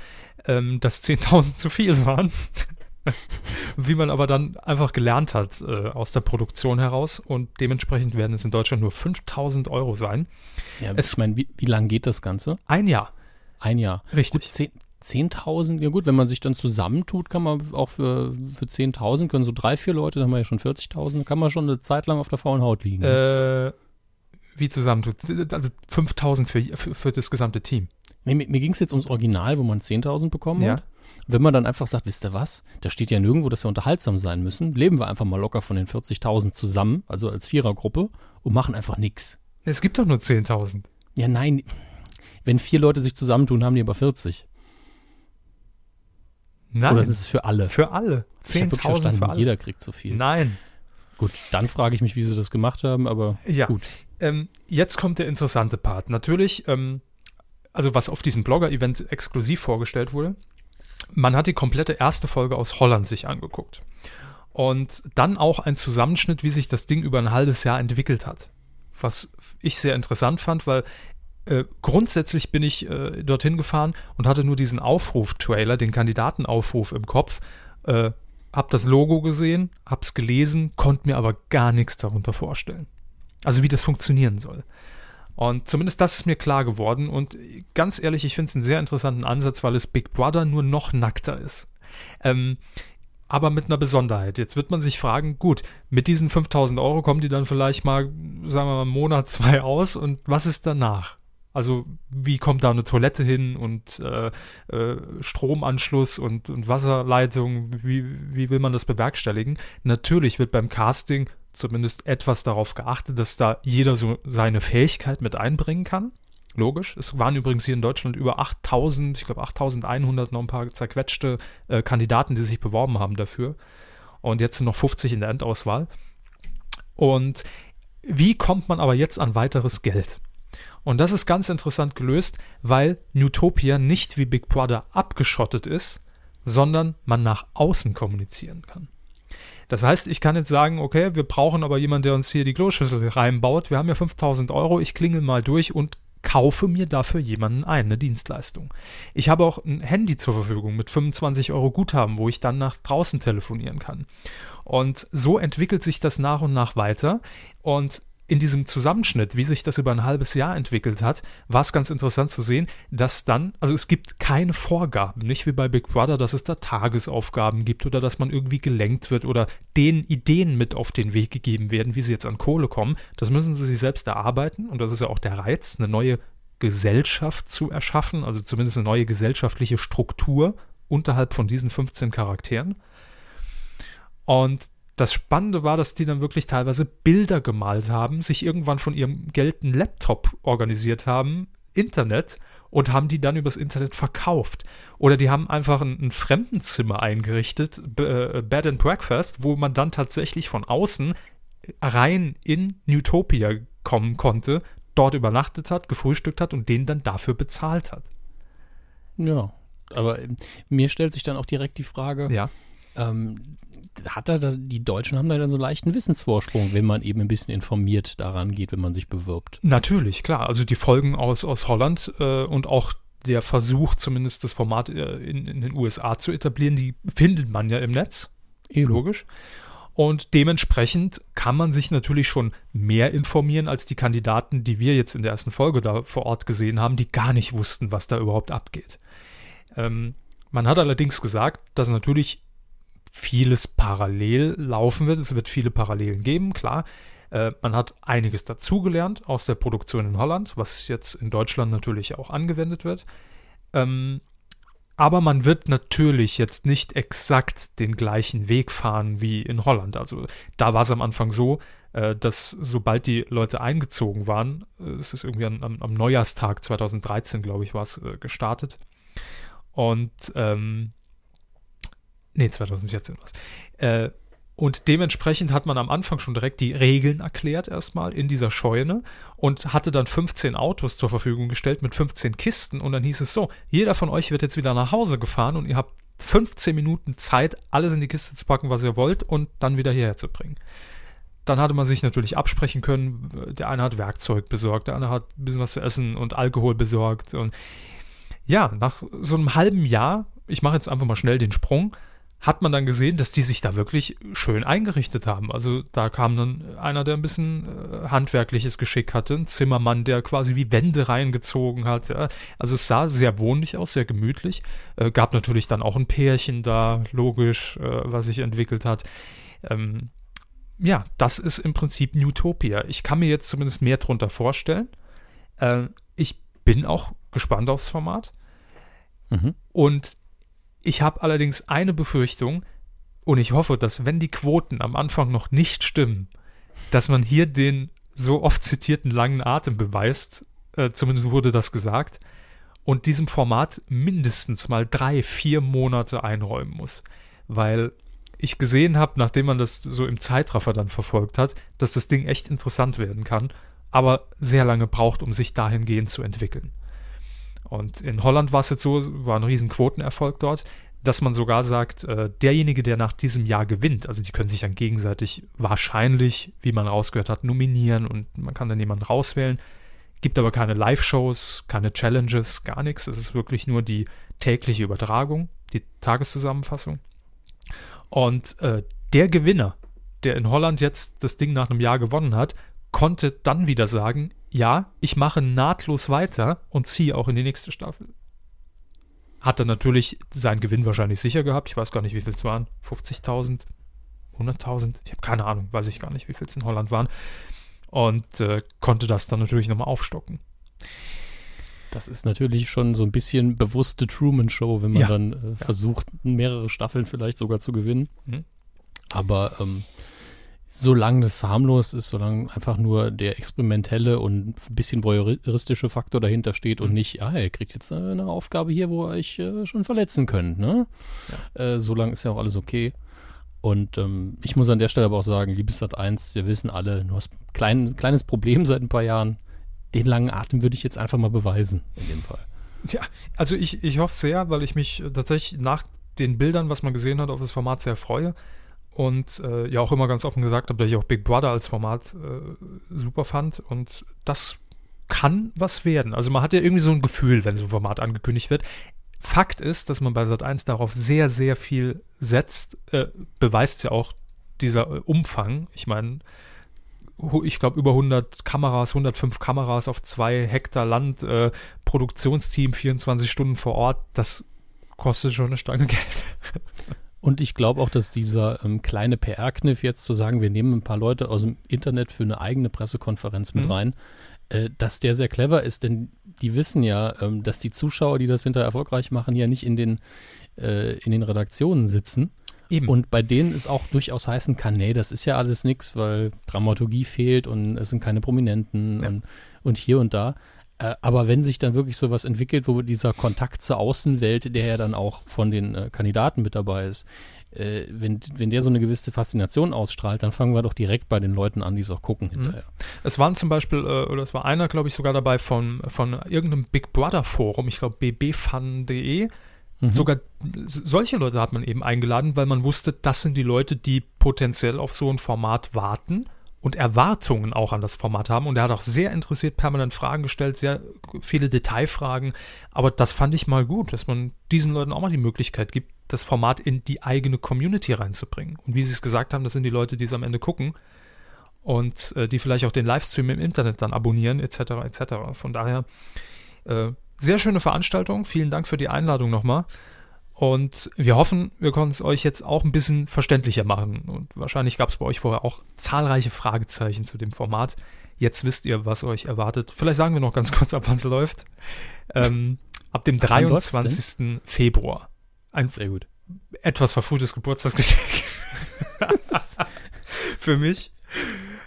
ähm, dass 10.000 zu viel waren. <laughs> Wie man aber dann einfach gelernt hat äh, aus der Produktion heraus und dementsprechend werden es in Deutschland nur 5000 Euro sein. Ja, Es- ich meine, wie, wie lang geht das Ganze? Ein Jahr. Ein Jahr. Richtig. Gut, zehn- 10.000, ja gut, wenn man sich dann zusammentut, kann man auch für, für 10.000, können so drei, vier Leute, dann haben wir ja schon 40.000, kann man schon eine Zeit lang auf der faulen Haut liegen. Äh, wie zusammentut. Also 5000 für, für, für das gesamte Team. Nee, mir mir ging es jetzt ums Original, wo man 10.000 bekommen Ja. hat. Wenn man dann einfach sagt, wisst ihr was, da steht ja nirgendwo, dass wir unterhaltsam sein müssen, leben wir einfach mal locker von den 40.000 zusammen, also als Vierergruppe, und machen einfach nichts. Es gibt doch nur 10.000. Ja, nein, wenn vier Leute sich zusammentun, haben die aber 40. Nein. Oder ist es für alle? für alle. Ich hab wirklich 10.000 verstanden, für alle. Jeder kriegt so viel. Nein. Gut, dann frage ich mich, wie sie das gemacht haben, aber Ja. gut. Ähm, jetzt kommt der interessante Part. Natürlich, ähm, also was auf diesem Blogger-Event exklusiv vorgestellt wurde, man hat die komplette erste Folge aus Holland sich angeguckt. Und dann auch ein Zusammenschnitt, wie sich das Ding über ein halbes Jahr entwickelt hat. Was ich sehr interessant fand, weil äh, grundsätzlich bin ich äh, dorthin gefahren und hatte nur diesen Aufruf-Trailer, den Kandidatenaufruf im Kopf. Äh, hab das Logo gesehen, hab's gelesen, konnte mir aber gar nichts darunter vorstellen. Also wie das funktionieren soll. Und zumindest das ist mir klar geworden. Und ganz ehrlich, ich finde es einen sehr interessanten Ansatz, weil es Big Brother nur noch nackter ist. Ähm, aber mit einer Besonderheit. Jetzt wird man sich fragen, gut, mit diesen 5000 Euro kommen die dann vielleicht mal, sagen wir mal, einen Monat, zwei aus. Und was ist danach? Also wie kommt da eine Toilette hin und äh, äh, Stromanschluss und, und Wasserleitung? Wie, wie will man das bewerkstelligen? Natürlich wird beim Casting zumindest etwas darauf geachtet, dass da jeder so seine Fähigkeit mit einbringen kann. Logisch. Es waren übrigens hier in Deutschland über 8000, ich glaube 8100 noch ein paar zerquetschte äh, Kandidaten, die sich beworben haben dafür. Und jetzt sind noch 50 in der Endauswahl. Und wie kommt man aber jetzt an weiteres Geld? Und das ist ganz interessant gelöst, weil Newtopia nicht wie Big Brother abgeschottet ist, sondern man nach außen kommunizieren kann. Das heißt, ich kann jetzt sagen, okay, wir brauchen aber jemanden, der uns hier die Kloschüssel reinbaut. Wir haben ja 5000 Euro, ich klingel mal durch und kaufe mir dafür jemanden ein, eine Dienstleistung. Ich habe auch ein Handy zur Verfügung mit 25 Euro Guthaben, wo ich dann nach draußen telefonieren kann. Und so entwickelt sich das nach und nach weiter. Und in diesem Zusammenschnitt, wie sich das über ein halbes Jahr entwickelt hat, war es ganz interessant zu sehen, dass dann, also es gibt keine Vorgaben, nicht wie bei Big Brother, dass es da Tagesaufgaben gibt oder dass man irgendwie gelenkt wird oder den Ideen mit auf den Weg gegeben werden, wie sie jetzt an Kohle kommen. Das müssen sie sich selbst erarbeiten und das ist ja auch der Reiz, eine neue Gesellschaft zu erschaffen, also zumindest eine neue gesellschaftliche Struktur unterhalb von diesen 15 Charakteren. Und das Spannende war, dass die dann wirklich teilweise Bilder gemalt haben, sich irgendwann von ihrem gelten Laptop organisiert haben, Internet, und haben die dann übers Internet verkauft. Oder die haben einfach ein, ein Fremdenzimmer eingerichtet, äh, Bed and Breakfast, wo man dann tatsächlich von außen rein in Newtopia kommen konnte, dort übernachtet hat, gefrühstückt hat und den dann dafür bezahlt hat. Ja, aber ähm, mir stellt sich dann auch direkt die Frage, Ja. ähm, hat er da, die Deutschen haben da dann so einen leichten Wissensvorsprung, wenn man eben ein bisschen informiert daran geht, wenn man sich bewirbt. Natürlich, klar. Also die Folgen aus, aus Holland äh, und auch der Versuch, zumindest das Format äh, in, in den USA zu etablieren, die findet man ja im Netz. Eben. Logisch. Und dementsprechend kann man sich natürlich schon mehr informieren als die Kandidaten, die wir jetzt in der ersten Folge da vor Ort gesehen haben, die gar nicht wussten, was da überhaupt abgeht. Ähm, man hat allerdings gesagt, dass natürlich vieles parallel laufen wird. Es wird viele Parallelen geben, klar. Äh, man hat einiges dazugelernt aus der Produktion in Holland, was jetzt in Deutschland natürlich auch angewendet wird. Ähm, aber man wird natürlich jetzt nicht exakt den gleichen Weg fahren wie in Holland. Also da war es am Anfang so, äh, dass sobald die Leute eingezogen waren, äh, es ist irgendwie am, am Neujahrstag 2013, glaube ich, war es gestartet. Und ähm, nee, 2014 war es. Äh, und dementsprechend hat man am Anfang schon direkt die Regeln erklärt, erstmal in dieser Scheune und hatte dann 15 Autos zur Verfügung gestellt mit 15 Kisten. Und dann hieß es so: jeder von euch wird jetzt wieder nach Hause gefahren und ihr habt 15 Minuten Zeit, alles in die Kiste zu packen, was ihr wollt, und dann wieder hierher zu bringen. Dann hatte man sich natürlich absprechen können. Der eine hat Werkzeug besorgt, der andere hat ein bisschen was zu essen und Alkohol besorgt. Und ja, nach so einem halben Jahr, ich mache jetzt einfach mal schnell den Sprung, hat man dann gesehen, dass die sich da wirklich schön eingerichtet haben. Also da kam dann einer, der ein bisschen äh, handwerkliches Geschick hatte, ein Zimmermann, der quasi wie Wände reingezogen hat. Ja. Also es sah sehr wohnlich aus, sehr gemütlich. Äh, gab natürlich dann auch ein Pärchen da, logisch, äh, was sich entwickelt hat. Ähm, ja, das ist im Prinzip Newtopia. Ich kann mir jetzt zumindest mehr drunter vorstellen. Äh, ich bin auch gespannt aufs Format. Mhm. Und ich habe allerdings eine Befürchtung und ich hoffe, dass wenn die Quoten am Anfang noch nicht stimmen, dass man hier den so oft zitierten langen Atem beweist, äh, zumindest wurde das gesagt, und diesem Format mindestens mal drei, vier Monate einräumen muss. Weil ich gesehen habe, nachdem man das so im Zeitraffer dann verfolgt hat, dass das Ding echt interessant werden kann, aber sehr lange braucht, um sich dahingehend zu entwickeln. Und in Holland war es jetzt so, war ein riesen Quotenerfolg dort, dass man sogar sagt, äh, derjenige, der nach diesem Jahr gewinnt, also die können sich dann gegenseitig wahrscheinlich, wie man rausgehört hat, nominieren und man kann dann jemanden rauswählen. Gibt aber keine Live-Shows, keine Challenges, gar nichts. Es ist wirklich nur die tägliche Übertragung, die Tageszusammenfassung. Und äh, der Gewinner, der in Holland jetzt das Ding nach einem Jahr gewonnen hat, konnte dann wieder sagen, ja, ich mache nahtlos weiter und ziehe auch in die nächste Staffel. Hat er natürlich seinen Gewinn wahrscheinlich sicher gehabt. Ich weiß gar nicht, wie viel es waren. 50.000, 100.000. Ich habe keine Ahnung, weiß ich gar nicht, wie viel es in Holland waren. Und äh, konnte das dann natürlich nochmal aufstocken. Das ist natürlich schon so ein bisschen bewusste Truman-Show, wenn man ja. dann äh, versucht, mehrere Staffeln vielleicht sogar zu gewinnen. Mhm. Aber ähm, solange das harmlos ist, solange einfach nur der experimentelle und ein bisschen voyeuristische Faktor dahinter steht und mhm. nicht, ah, ihr kriegt jetzt eine Aufgabe hier, wo ihr euch äh, schon verletzen könnt, ne? Ja. Äh, solange ist ja auch alles okay. Und ähm, ich muss an der Stelle aber auch sagen, liebes Sat 1, wir wissen alle, du hast ein klein, kleines Problem seit ein paar Jahren. Den langen Atem würde ich jetzt einfach mal beweisen, in dem Fall. Ja, also ich, ich hoffe sehr, weil ich mich tatsächlich nach den Bildern, was man gesehen hat, auf das Format sehr freue und äh, ja auch immer ganz offen gesagt habe, dass ich auch Big Brother als Format äh, super fand und das kann was werden. Also man hat ja irgendwie so ein Gefühl, wenn so ein Format angekündigt wird. Fakt ist, dass man bei Sat1 darauf sehr, sehr viel setzt, äh, beweist ja auch dieser äh, Umfang. Ich meine, ich glaube, über 100 Kameras, 105 Kameras auf zwei Hektar Land, äh, Produktionsteam 24 Stunden vor Ort, das kostet schon eine Stange <laughs> Geld. Und ich glaube auch, dass dieser ähm, kleine PR-Kniff jetzt zu sagen, wir nehmen ein paar Leute aus dem Internet für eine eigene Pressekonferenz mit mhm. rein, äh, dass der sehr clever ist, denn die wissen ja, ähm, dass die Zuschauer, die das hinterher erfolgreich machen, ja nicht in den, äh, in den Redaktionen sitzen. Eben. Und bei denen es auch durchaus heißen kann, nee, das ist ja alles nichts, weil Dramaturgie fehlt und es sind keine Prominenten ja. und, und hier und da. Äh, aber wenn sich dann wirklich sowas entwickelt, wo dieser Kontakt zur Außenwelt, der ja dann auch von den äh, Kandidaten mit dabei ist, äh, wenn, wenn der so eine gewisse Faszination ausstrahlt, dann fangen wir doch direkt bei den Leuten an, die es auch gucken mhm. hinterher. Es waren zum Beispiel, äh, oder es war einer, glaube ich, sogar dabei von, von irgendeinem Big Brother Forum, ich glaube bbfun.de. Mhm. Sogar solche Leute hat man eben eingeladen, weil man wusste, das sind die Leute, die potenziell auf so ein Format warten und Erwartungen auch an das Format haben. Und er hat auch sehr interessiert permanent Fragen gestellt, sehr viele Detailfragen. Aber das fand ich mal gut, dass man diesen Leuten auch mal die Möglichkeit gibt, das Format in die eigene Community reinzubringen. Und wie Sie es gesagt haben, das sind die Leute, die es am Ende gucken und äh, die vielleicht auch den Livestream im Internet dann abonnieren, etc. etc. Von daher äh, sehr schöne Veranstaltung. Vielen Dank für die Einladung nochmal. Und wir hoffen, wir konnten es euch jetzt auch ein bisschen verständlicher machen. Und wahrscheinlich gab es bei euch vorher auch zahlreiche Fragezeichen zu dem Format. Jetzt wisst ihr, was euch erwartet. Vielleicht sagen wir noch ganz <laughs> kurz, ab wann es läuft. Ähm, ab dem wann läuft's 23. Februar. Ein Sehr gut. etwas verfrühtes Geburtstagsgeschenk <laughs> für mich.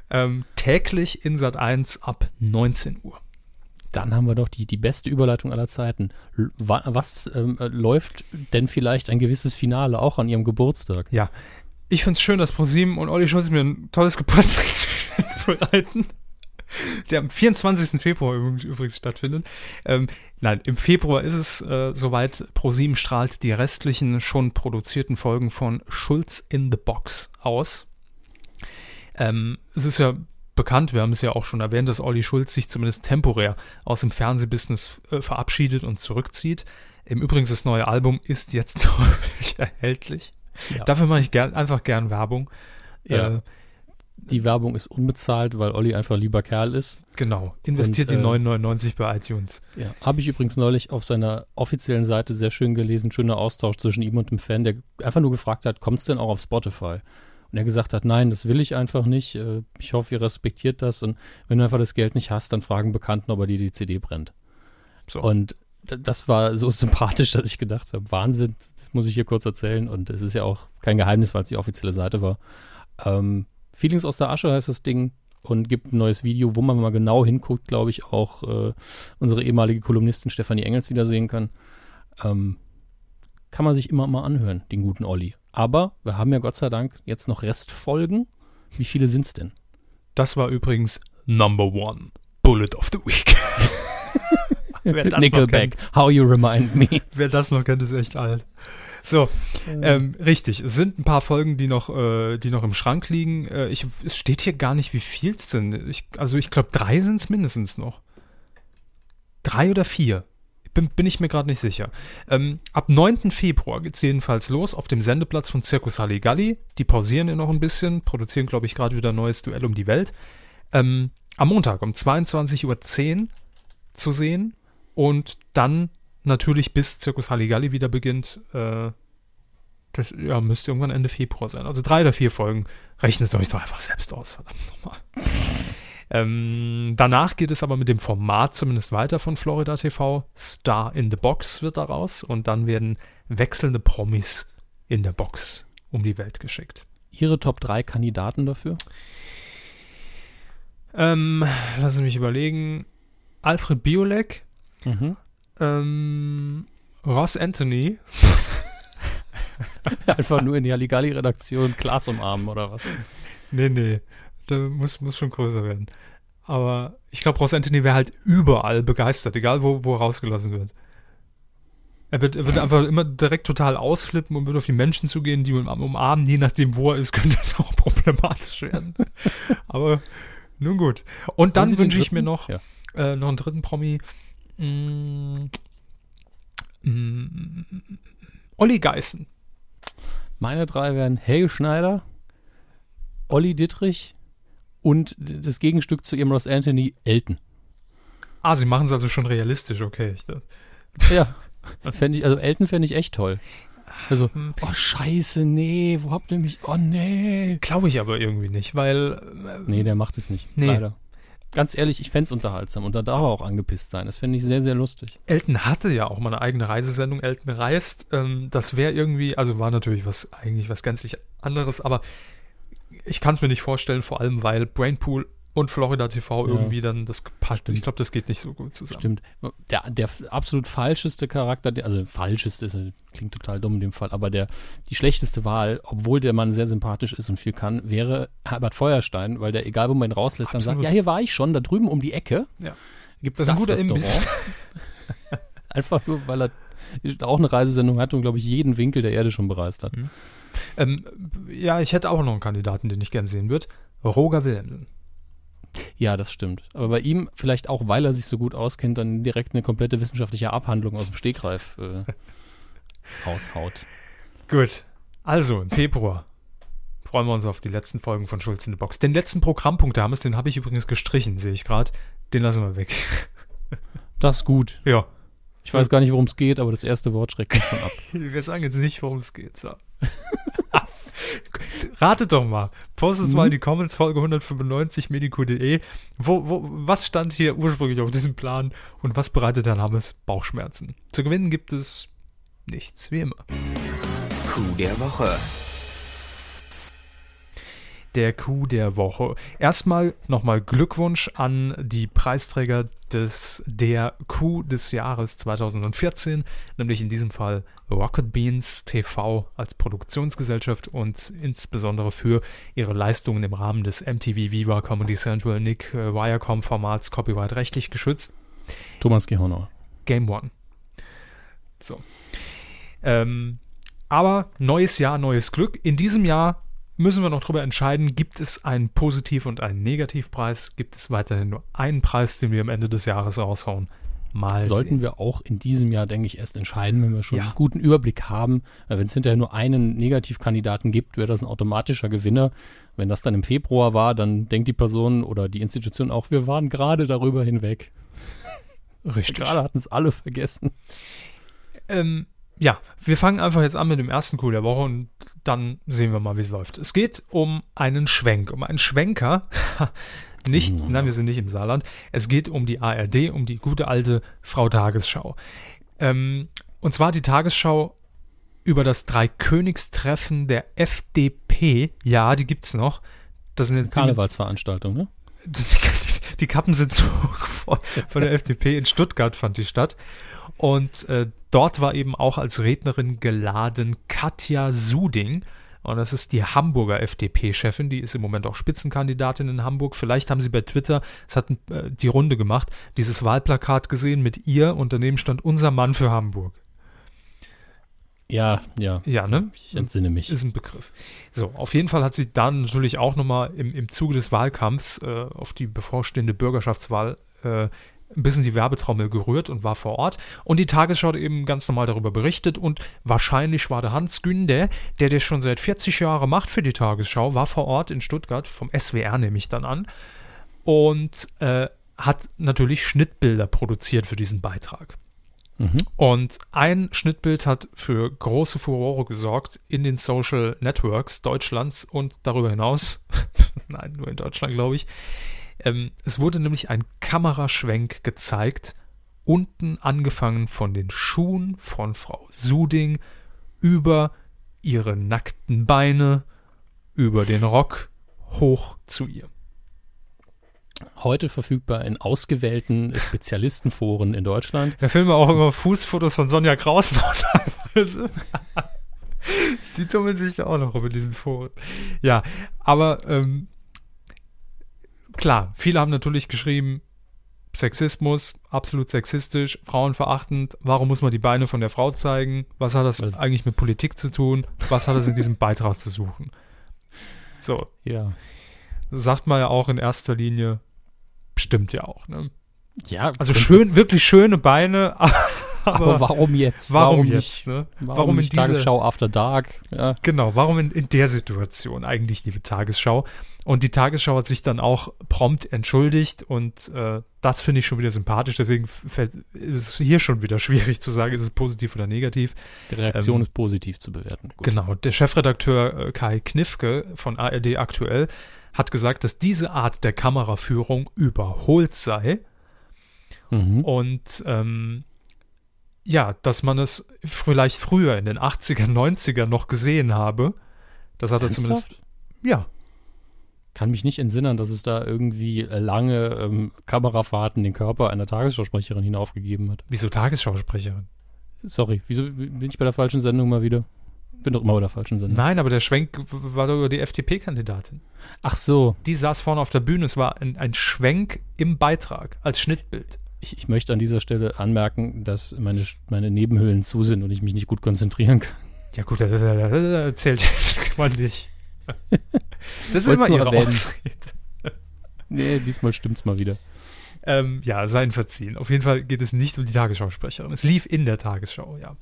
Ähm, täglich in Sat 1 ab 19 Uhr. Dann haben wir doch die, die beste Überleitung aller Zeiten. Was ähm, äh, läuft denn vielleicht ein gewisses Finale auch an ihrem Geburtstag? Ja, ich finde es schön, dass ProSieben und Olli Schulz mir ein tolles <laughs> Geburtstagsgeschenk bereiten. Der am 24. Februar übrigens, übrigens stattfindet. Ähm, nein, im Februar ist es äh, soweit. ProSieben strahlt die restlichen schon produzierten Folgen von Schulz in the Box aus. Ähm, es ist ja bekannt, wir haben es ja auch schon erwähnt, dass Olli Schulz sich zumindest temporär aus dem Fernsehbusiness äh, verabschiedet und zurückzieht. Im Übrigen, das neue Album ist jetzt <laughs> häufig erhältlich. Ja. Dafür mache ich gern, einfach gern Werbung. Ja. Äh, Die Werbung ist unbezahlt, weil Olli einfach ein lieber Kerl ist. genau. Investiert Und, die äh, 9,99 bei iTunes. Ja. Habe ich übrigens neulich auf seiner offiziellen Seite sehr schön gelesen. Schöner Austausch zwischen ihm und dem Fan, der einfach nur gefragt hat, kommt es denn auch auf Spotify? Und er gesagt hat, nein, das will ich einfach nicht. Äh, Ich hoffe, ihr respektiert das. Und wenn du einfach das Geld nicht hast, dann fragen Bekannten, ob er dir die CD brennt. So. Und das war so <laughs> sympathisch, dass ich gedacht habe, Wahnsinn, das muss ich hier kurz erzählen. Und es ist ja auch kein Geheimnis, weil es die offizielle Seite war. Ähm, Feelings aus der Asche heißt das Ding und gibt ein neues Video, wo man mal genau hinguckt, glaube ich, auch äh, unsere ehemalige Kolumnistin Stefanie Engels wiedersehen kann. Ähm, kann man sich immer mal anhören, den guten Olli. Aber wir haben ja Gott sei Dank jetzt noch Restfolgen. Wie viele sind's denn? Das war übrigens Number One Bullet of the Week. <laughs> Wer das noch Nickelback, How You Remind Me. <laughs> Wer das noch kennt, ist echt alt. So, ähm, richtig. Es sind ein paar Folgen, die noch, äh, die noch im Schrank liegen. Äh, ich, es steht hier gar nicht, wie viel es sind. Ich, also ich glaube, drei sind es mindestens noch. Drei oder vier. Bin, bin ich mir gerade nicht sicher. Ähm, ab 9. Februar geht es jedenfalls los auf dem Sendeplatz von Circus Halligalli. Die pausieren ja noch ein bisschen, produzieren, glaube ich, gerade wieder ein neues Duell um die Welt. Ähm, am Montag um 22.10 Uhr zu sehen und dann natürlich bis Circus Halligalli wieder beginnt. Äh, das ja, müsste irgendwann Ende Februar sein. Also drei oder vier Folgen. Rechnet es euch doch einfach selbst aus, verdammt nochmal. Ähm, danach geht es aber mit dem Format zumindest weiter von Florida TV. Star in the Box wird daraus und dann werden wechselnde Promis in der Box um die Welt geschickt. Ihre Top 3 Kandidaten dafür? Ähm, lassen Sie mich überlegen. Alfred Biolek, Mhm. ähm, Ross Anthony, <laughs> Einfach nur in die Halligalli-Redaktion Klaas umarmen oder was? Nee, nee. Da muss, muss schon größer werden. Aber ich glaube, Ross Anthony wäre halt überall begeistert, egal wo, wo er rausgelassen wird. Er wird, er wird einfach immer direkt total ausflippen und wird auf die Menschen zugehen, die ihn umarmen. Je nachdem, wo er ist, <laughs> könnte das auch problematisch werden. Aber nun gut. Und dann wünsche ich mir noch, Ja. äh, noch einen dritten Promi. Mm, mm, Olli Geißen. Meine drei wären Helge Schneider, Olli Dittrich und das Gegenstück zu ihrem Ross Anthony, Elton. Ah, sie machen es also schon realistisch, okay. Ja, fänd ich, also Elton fände ich echt toll. Also, Hm. oh scheiße, nee, wo habt ihr mich, oh nee. Glaube ich aber irgendwie nicht, weil äh, Nee, der macht es nicht, Nee. leider. Ganz ehrlich, ich fände es unterhaltsam und da darf er auch angepisst sein. Das fände ich sehr, sehr lustig. Elton hatte ja auch mal eine eigene Reisesendung, Elton reist. Ähm, das wäre irgendwie, also war natürlich was, eigentlich was gänzlich anderes, aber ich kann es mir nicht vorstellen, vor allem weil Brainpool und Florida TV Ja. irgendwie dann das passt. Ich glaube, das geht nicht so gut zusammen. Stimmt. Der, der absolut falscheste Charakter, der, also falscheste ist, klingt total dumm in dem Fall, aber der, die schlechteste Wahl, obwohl der Mann sehr sympathisch ist und viel kann, wäre Herbert Feuerstein, weil der, egal wo man ihn rauslässt, dann sagt, Absolut. ja, hier war ich schon, da drüben um die Ecke. Ja. Gibt's Das ist ein guter. Imbiss. <laughs> Einfach nur, weil er auch eine Reisesendung hat und, glaube ich, jeden Winkel der Erde schon bereist hat. Ähm, ja, ich hätte auch noch einen Kandidaten, den ich gern sehen würde. Roger Willemsen. Ja, das stimmt. Aber bei ihm, vielleicht auch, weil er sich so gut auskennt, dann direkt eine komplette wissenschaftliche Abhandlung aus dem Stegreif äh, <laughs> raushaut. Gut. Also, im Februar freuen wir uns auf die letzten Folgen von Schulz in the Box. Den letzten Programmpunkt, Hermes, den habe ich übrigens gestrichen, sehe ich gerade. Den lassen wir weg. <laughs> Das ist gut. Ja, Ich weiß gar nicht, worum es geht, aber das erste Wort schreckt mich schon ab. <laughs> Wir sagen jetzt nicht, worum es geht. So. <laughs> Ratet doch mal. Postet es mal in die Comments, Folge 195, medico.de. Wo, wo, was stand hier ursprünglich auf diesem Plan und was bereitet Herrn Hammes Bauchschmerzen? Zu gewinnen gibt es nichts, wie immer. Coup der Woche. Der Coup der Woche. Erstmal nochmal Glückwunsch an die Preisträger des der Coup des Jahres 2014, nämlich in diesem Fall Rocket Beans TV als Produktionsgesellschaft und insbesondere für ihre Leistungen im Rahmen des MTV Viva Comedy Central Nick äh, Viacom Formats Copyright rechtlich geschützt. Thomas Gehornauer. Game One. So. Ähm, aber neues Jahr, neues Glück. In diesem Jahr müssen wir noch darüber entscheiden, gibt es einen Positiv- und einen Negativpreis? Gibt es weiterhin nur einen Preis, den wir am Ende des Jahres raushauen? Mal Sollten sehen. wir auch in diesem Jahr, denke ich, erst entscheiden, wenn wir schon Ja. einen guten Überblick haben. Äh, Wenn es hinterher nur einen Negativkandidaten gibt, wäre das ein automatischer Gewinner. Wenn das dann im Februar war, dann denkt die Person oder die Institution auch, wir waren gerade darüber hinweg. Richtig. Gerade hatten es alle vergessen. Ähm, ja, wir fangen einfach jetzt an mit dem ersten Coup der Woche und dann sehen wir mal, wie es läuft. Es geht um einen Schwenk, um einen Schwenker. <laughs> nicht, Mhm. nein, wir sind nicht im Saarland. Es geht um die ARD, um die gute alte Frau Tagesschau. Ähm, und zwar die Tagesschau über das Dreikönigstreffen der FDP. Ja, die gibt's noch. Das sind jetzt die, Karnevalsveranstaltung, ne? <laughs> das, die Kappensitzung <laughs> von, von der FDP in Stuttgart fand die statt. Und äh, dort war eben auch als Rednerin geladen Katja Suding. Und das ist die Hamburger FDP-Chefin, die ist im Moment auch Spitzenkandidatin in Hamburg. Vielleicht haben Sie bei Twitter, es hat äh, die Runde gemacht, dieses Wahlplakat gesehen mit ihr und daneben stand unser Mann für Hamburg. Ja, ja. Ja, ne? Ich entsinne mich. Ist ein Begriff. So, auf jeden Fall hat sie dann natürlich auch nochmal im, im Zuge des Wahlkampfs äh, auf die bevorstehende Bürgerschaftswahl äh, ein bisschen die Werbetrommel gerührt und war vor Ort. Und die Tagesschau hat eben ganz normal darüber berichtet und wahrscheinlich war der Hans Günde, der das schon seit 40 Jahren macht für die Tagesschau, war vor Ort in Stuttgart, vom SWR nehme ich dann an, und äh, hat natürlich Schnittbilder produziert für diesen Beitrag. Mhm. Und ein Schnittbild hat für große Furore gesorgt in den Social Networks Deutschlands und darüber hinaus. <laughs> Nein, nur in Deutschland, glaube ich. Ähm, es wurde nämlich ein Kameraschwenk gezeigt, unten angefangen von den Schuhen von Frau Suding über ihre nackten Beine, über den Rock hoch zu ihr. Heute verfügbar in ausgewählten Spezialistenforen in Deutschland. Da filmen wir auch immer Fußfotos von Sonja Kraus <laughs> noch teilweise. Die tummeln sich da auch noch rum in diesen Foren. Ja, aber ähm, klar, viele haben natürlich geschrieben, Sexismus, absolut sexistisch, frauenverachtend. Warum muss man die Beine von der Frau zeigen? Was hat das Was- eigentlich mit Politik zu tun? Was hat das in diesem Beitrag zu suchen? So, Ja. sagt man ja auch in erster Linie, stimmt ja auch. Ne? Ja, Also schön, wirklich schöne Beine, <laughs> aber, Aber warum jetzt? warum, nicht? jetzt? Ne? Warum, Warum, in nicht dieser Tagesschau After Dark? Ja. genau? Warum in, in der Situation eigentlich liebe Tagesschau? Und die Tagesschau hat sich dann auch prompt entschuldigt und äh, das finde ich schon wieder sympathisch. Deswegen ist es hier schon wieder <laughs> schwierig zu sagen, ist es positiv oder negativ. Die Reaktion Ähm, ist positiv zu bewerten. Gut. Genau, der Chefredakteur äh, Kai Knifke von ARD aktuell hat gesagt, dass diese Art der Kameraführung überholt sei. Mhm. Und ähm, ja, dass man es vielleicht früher in den 80er, 90er noch gesehen habe. Das hat er zumindest. Ernsthaft? Ja, Kann mich nicht entsinnen, dass es da irgendwie äh, lange ähm, Kamerafahrten den Körper einer Tagesschausprecherin hinaufgegeben hat. wieso Tagesschausprecherin? Sorry, wieso bin ich bei der falschen Sendung mal wieder? Bin doch immer bei der falschen Sendung. Nein, aber der Schwenk war doch über die FDP-Kandidatin. Ach so, Die saß vorne auf der Bühne. Es war ein, ein Schwenk im Beitrag als Schnittbild. ich, ich möchte an dieser Stelle anmerken, dass meine, meine Nebenhöhlen zu sind und ich mich nicht gut konzentrieren kann. Ja, gut, das, das, das erzählt <laughs> mal nicht. <laughs> Das ist Wollt's immer ihre erwähnen. Ausrede. <laughs> Nee, diesmal stimmt's mal wieder. Ähm, ja, sein Verziehen. Auf jeden Fall geht es nicht um die Tagesschausprecherin. Es lief in der Tagesschau, ja.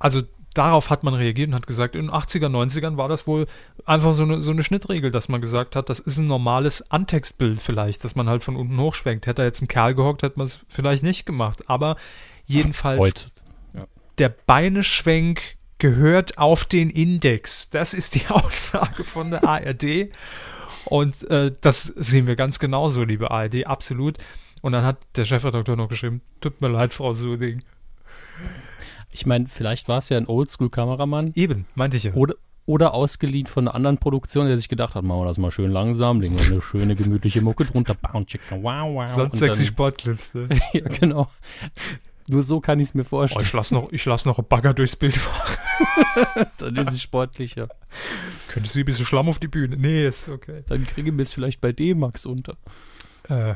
Also darauf hat man reagiert und hat gesagt, in den 80er, 90ern war das wohl einfach so eine, so eine Schnittregel, dass man gesagt hat, das ist ein normales Antextbild vielleicht, dass man halt von unten hochschwenkt. Hätte da jetzt ein Kerl gehockt, hätte man es vielleicht nicht gemacht. Aber jedenfalls Heute. der Beineschwenk gehört auf den Index. Das ist die <laughs> Aussage von der ARD. Und äh, das sehen wir ganz genauso, liebe ARD, absolut. Und dann hat der Chefredakteur noch geschrieben, tut mir leid, Frau Suding. Ich meine, vielleicht war es ja ein Oldschool-Kameramann Eben, meinte ich ja. oder, oder ausgeliehen von einer anderen Produktion, der sich gedacht hat, machen wir das mal schön langsam, legen wir eine schöne, gemütliche Mucke drunter, Bound Chicken, wow, wow. Sonst sexy dann- Sportclips, ne? <laughs> ja, genau. Nur so kann ich es mir Oh, vorstellen. ich lasse noch, ich lass noch einen Bagger durchs Bild fahren. <laughs> Dann ist es sportlicher. Könnte sie ein bisschen Schlamm auf die Bühne? Nee, ist okay. Dann kriegen wir es vielleicht bei D-Max unter. Äh,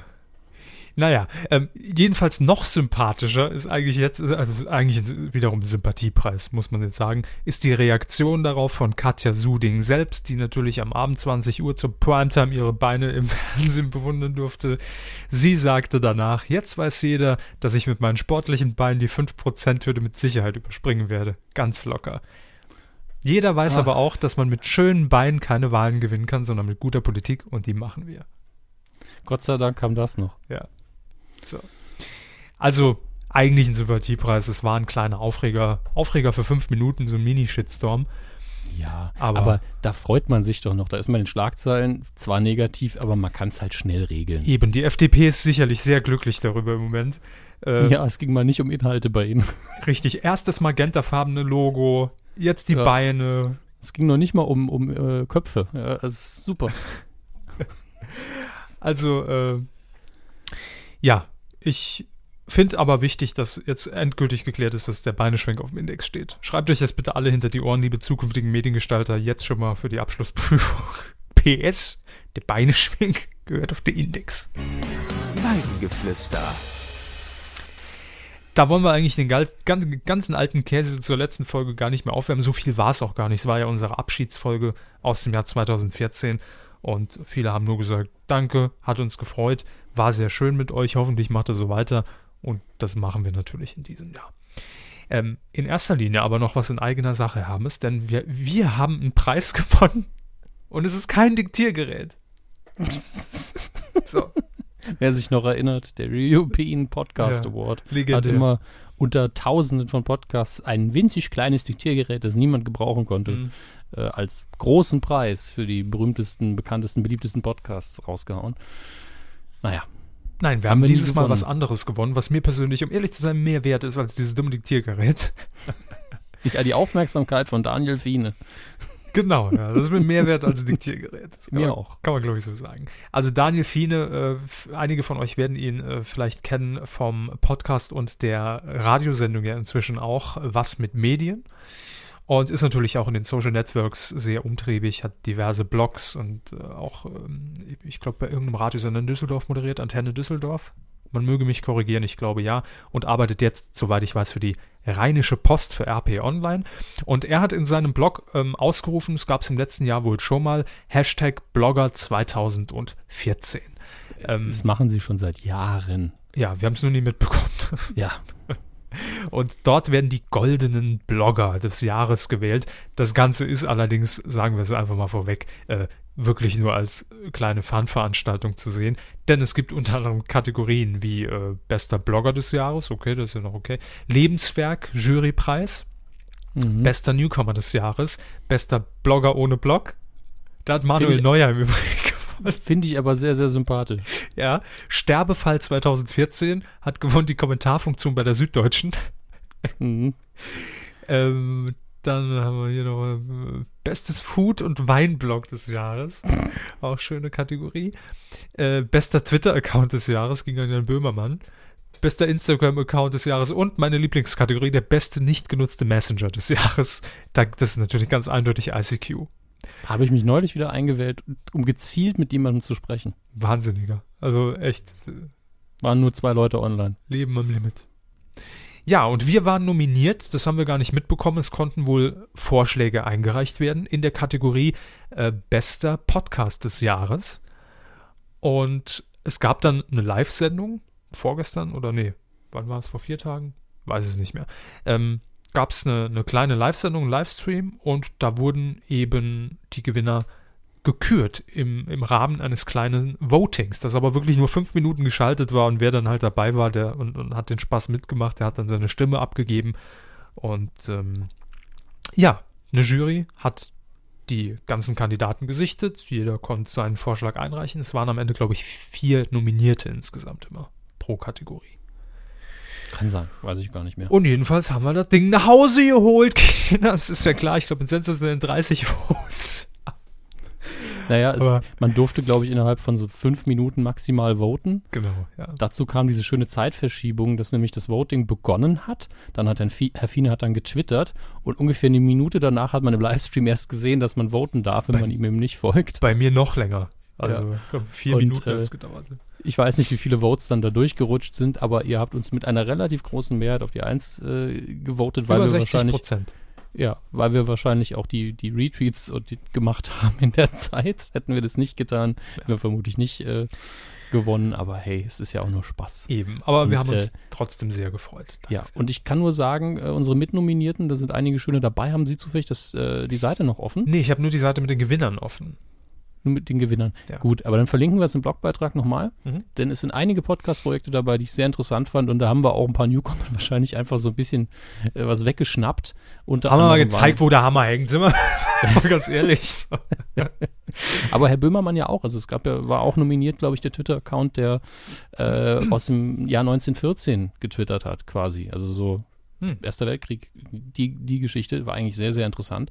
naja, ähm, jedenfalls noch sympathischer ist eigentlich jetzt, also eigentlich wiederum Sympathiepreis, muss man jetzt sagen, ist die Reaktion darauf von Katja Suding selbst, die natürlich am Abend 20 Uhr zur Primetime ihre Beine im <laughs> Fernsehen bewundern durfte. Sie sagte danach, jetzt weiß jeder, dass ich mit meinen sportlichen Beinen die 5%-Hürde mit Sicherheit überspringen werde. Ganz locker. Jeder weiß Ah. aber auch, dass man mit schönen Beinen keine Wahlen gewinnen kann, sondern mit guter Politik und die machen wir. Gott sei Dank kam das noch. Ja. So. Also, eigentlich ein Sympathiepreis. Es war ein kleiner Aufreger. Aufreger für fünf Minuten, so ein Mini-Shitstorm. Ja, Aber- aber, da freut man sich doch noch. Da ist man in den Schlagzeilen zwar negativ, aber man kann es halt schnell regeln. Eben, die FDP ist sicherlich sehr glücklich darüber im Moment. Äh, Ja, es ging mal nicht um Inhalte bei ihnen. <laughs> Richtig, erst das magentafarbene Logo, jetzt die Ja. Beine. Es ging noch nicht mal um, um äh, Köpfe. Ja, das ist super. Also, äh, ja, ich finde aber wichtig, dass jetzt endgültig geklärt ist, dass der Beineschwenk auf dem Index steht. Schreibt euch das bitte alle hinter die Ohren, liebe zukünftigen Mediengestalter, jetzt schon mal für die Abschlussprüfung. <laughs> PS, der Beineschwenk gehört auf den Index. Weidengeflüster. Da wollen wir eigentlich den ganz, ganz, ganzen alten Käse zur letzten Folge gar nicht mehr aufwärmen. So viel war es auch gar nicht. Es war ja unsere Abschiedsfolge aus dem Jahr 2014. Und viele haben nur gesagt, danke, hat uns gefreut, war sehr schön mit euch, hoffentlich macht er so weiter. Und das machen wir natürlich in diesem Jahr. Ähm, in erster Linie aber noch was in eigener Sache, Hermes, denn wir, wir haben einen Preis <laughs> gewonnen und es ist kein Diktiergerät. <laughs> so, Wer sich noch erinnert, der European Podcast Ja, Award legendär. hat immer unter Tausenden von Podcasts ein winzig kleines Diktiergerät, das niemand gebrauchen konnte, Mhm. äh, als großen Preis für die berühmtesten, bekanntesten, beliebtesten Podcasts rausgehauen. Naja, Nein, wir Haben haben, dieses Mal was anderes gewonnen, was mir persönlich, um ehrlich zu sein, mehr wert ist als dieses dumme Diktiergerät. <laughs> ja, die Aufmerksamkeit von Daniel Fiene. Genau, ja, das ist mir mehr wert als ein Diktiergerät. Das <laughs> kann Mir man, auch. Kann man, glaube ich, so sagen. Also Daniel Fiene, äh, einige von euch werden ihn äh, vielleicht kennen vom Podcast und der Radiosendung ja inzwischen auch, Was mit Medien. Und ist natürlich auch in den Social Networks sehr umtriebig, hat diverse Blogs und äh, auch, ähm, ich glaube, bei irgendeinem Radiosender in Düsseldorf moderiert, Antenne Düsseldorf. Man möge mich korrigieren, ich glaube ja. Und arbeitet jetzt, soweit ich weiß, für die Rheinische Post für RP Online. Und er hat in seinem Blog ähm, ausgerufen, es gab es im letzten Jahr wohl schon mal, Hashtag Blogger 2014. Ähm, Das machen sie schon seit Jahren. ja, wir haben es nur nie mitbekommen. Ja, <laughs> Und dort werden die goldenen Blogger des Jahres gewählt. Das Ganze ist allerdings, sagen wir es einfach mal vorweg, äh, wirklich nur als kleine Fun-Veranstaltung zu sehen. Denn es gibt unter anderem Kategorien wie äh, bester Blogger des Jahres, okay, das ist ja noch okay. Lebenswerk, Jurypreis, mhm. bester Newcomer des Jahres, bester Blogger ohne Blog. Da hat Manuel Neuer im Übrigen. <laughs> finde ich aber sehr, sehr sympathisch. Ja, Sterbefall 2014 hat gewonnen die Kommentarfunktion bei der Süddeutschen. Mhm. <laughs> Ähm, dann haben wir hier noch äh, Bestes Food- und Weinblog des Jahres. <laughs> Auch schöne Kategorie. Äh, bester Twitter-Account des Jahres ging an Jan Böhmermann. Bester Instagram-Account des Jahres und meine Lieblingskategorie, der beste nicht genutzte Messenger des Jahres. Da, das ist natürlich ganz eindeutig ICQ. Habe ich mich neulich wieder eingewählt, um gezielt mit jemandem zu sprechen. Wahnsinniger. Also echt äh, Waren nur zwei Leute online. Leben am Limit. Ja, und wir waren nominiert, das haben wir gar nicht mitbekommen. Es konnten wohl Vorschläge eingereicht werden in der Kategorie äh, Bester Podcast des Jahres. Und es gab dann eine Live-Sendung, vorgestern oder nee, wann war es, vor vier Tagen? Weiß es nicht mehr. Ähm, gab es eine, eine kleine Live-Sendung, einen Livestream und da wurden eben die Gewinner gekürt im, im Rahmen eines kleinen Votings, das aber wirklich nur fünf Minuten geschaltet war und wer dann halt dabei war der und, und hat den Spaß mitgemacht, der hat dann seine Stimme abgegeben und ähm, ja, eine Jury hat die ganzen Kandidaten gesichtet, jeder konnte seinen Vorschlag einreichen. Es waren am Ende, glaube ich, vier Nominierte insgesamt immer pro Kategorie. Kann sein, weiß ich gar nicht mehr. Und jedenfalls haben wir das Ding nach Hause geholt. <laughs> Das ist ja klar, ich glaube, in Sensor sind 30 Votes. Naja, es, man durfte, glaube ich, innerhalb von so fünf Minuten maximal voten. Genau, ja. Dazu kam diese schöne Zeitverschiebung, dass nämlich das Voting begonnen hat. Dann hat Herr Herr Fiene hat dann getwittert und ungefähr eine Minute danach hat man im Livestream erst gesehen, dass man voten darf, wenn Bei- man ihm eben nicht folgt. Bei mir noch länger. Also glaub, vier Und, Minuten hat äh, es gedauert. Ich weiß nicht, wie viele Votes dann da durchgerutscht sind, aber ihr habt uns mit einer relativ großen Mehrheit auf die Eins äh, gewotet, weil Über wir 60 wahrscheinlich Prozent. Ja, weil wir wahrscheinlich auch die, die Retweets und die gemacht <laughs> haben in der Zeit. Hätten wir das nicht getan, hätten wir vermutlich nicht äh, gewonnen. Aber hey, es ist ja auch nur Spaß. Eben. Aber Und, wir haben uns äh, trotzdem sehr gefreut. Ja, Danke sehr. und ich kann nur sagen, äh, unsere Mitnominierten, da sind einige schöne dabei. Haben Sie zufällig das, äh, die Seite noch offen? Nee, ich habe nur die Seite mit den Gewinnern offen. Nur mit den Gewinnern. Ja. Gut, aber dann verlinken wir es im Blogbeitrag nochmal. Mhm. Denn es sind einige Podcast-Projekte dabei, die ich sehr interessant fand. Und da haben wir auch ein paar Newcomer <laughs> wahrscheinlich einfach so ein bisschen äh, was weggeschnappt. Unter Haben wir mal gezeigt, wo der Hammer hängt, sind wir <laughs> ganz ehrlich. So. <laughs> Aber Herr Böhmermann ja auch. Also es gab ja, war auch nominiert, glaube ich, der Twitter-Account, der äh, aus dem Jahr 1914 getwittert hat, quasi. Also so Hm. Erster Weltkrieg, die, die Geschichte war eigentlich sehr, sehr interessant.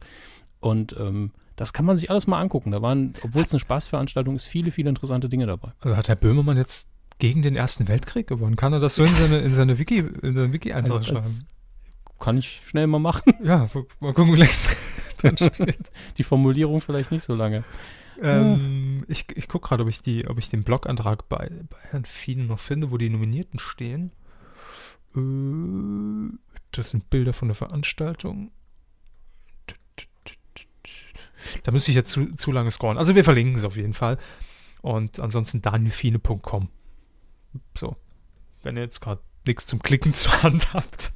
Und ähm, das kann man sich alles mal angucken. Da waren, obwohl es eine Spaßveranstaltung ist, viele, viele interessante Dinge dabei. Also hat Herr Böhmermann jetzt gegen den Ersten Weltkrieg gewonnen? Kann er das so in seine, in seine Wiki, in seinen Wiki-Eintrag Also, schreiben? kann ich schnell mal machen. <laughs> Ja, mal gucken, wie es <laughs> drin steht. Die Formulierung vielleicht nicht so lange. ähm, ich ich gucke gerade, ob ich die, ob ich den Blogantrag bei, bei Herrn Fieden noch finde, wo die Nominierten stehen. Äh, das sind Bilder von der Veranstaltung. Da müsste ich jetzt zu, zu lange scrollen. Also wir verlinken es auf jeden Fall. Und ansonsten danielfine.com. So. Wenn ihr jetzt gerade nichts zum Klicken zur Hand <laughs> habt.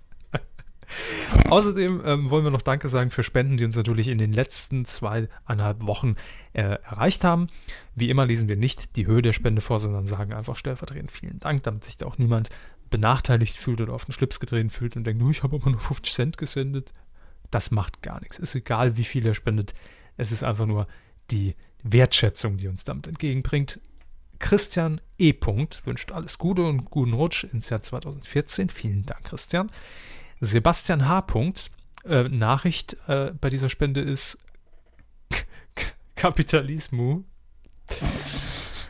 Außerdem ähm, wollen wir noch Danke sagen für Spenden, die uns natürlich in den letzten zweieinhalb Wochen äh, erreicht haben. Wie immer lesen wir nicht die Höhe der Spende vor, sondern sagen einfach stellvertretend vielen Dank, damit sich da auch niemand benachteiligt fühlt oder auf den Schlips getreten fühlt und denkt, "Oh, ich habe aber nur 50 Cent gesendet. Das macht gar nichts. Ist egal, wie viel er spendet. Es ist einfach nur die Wertschätzung, die uns damit entgegenbringt. Christian E. Punkt wünscht alles Gute und guten Rutsch ins Jahr 2014. Vielen Dank, Christian. Sebastian H. Punkt, äh, Nachricht äh, bei dieser Spende ist K K Kapitalismus. <laughs>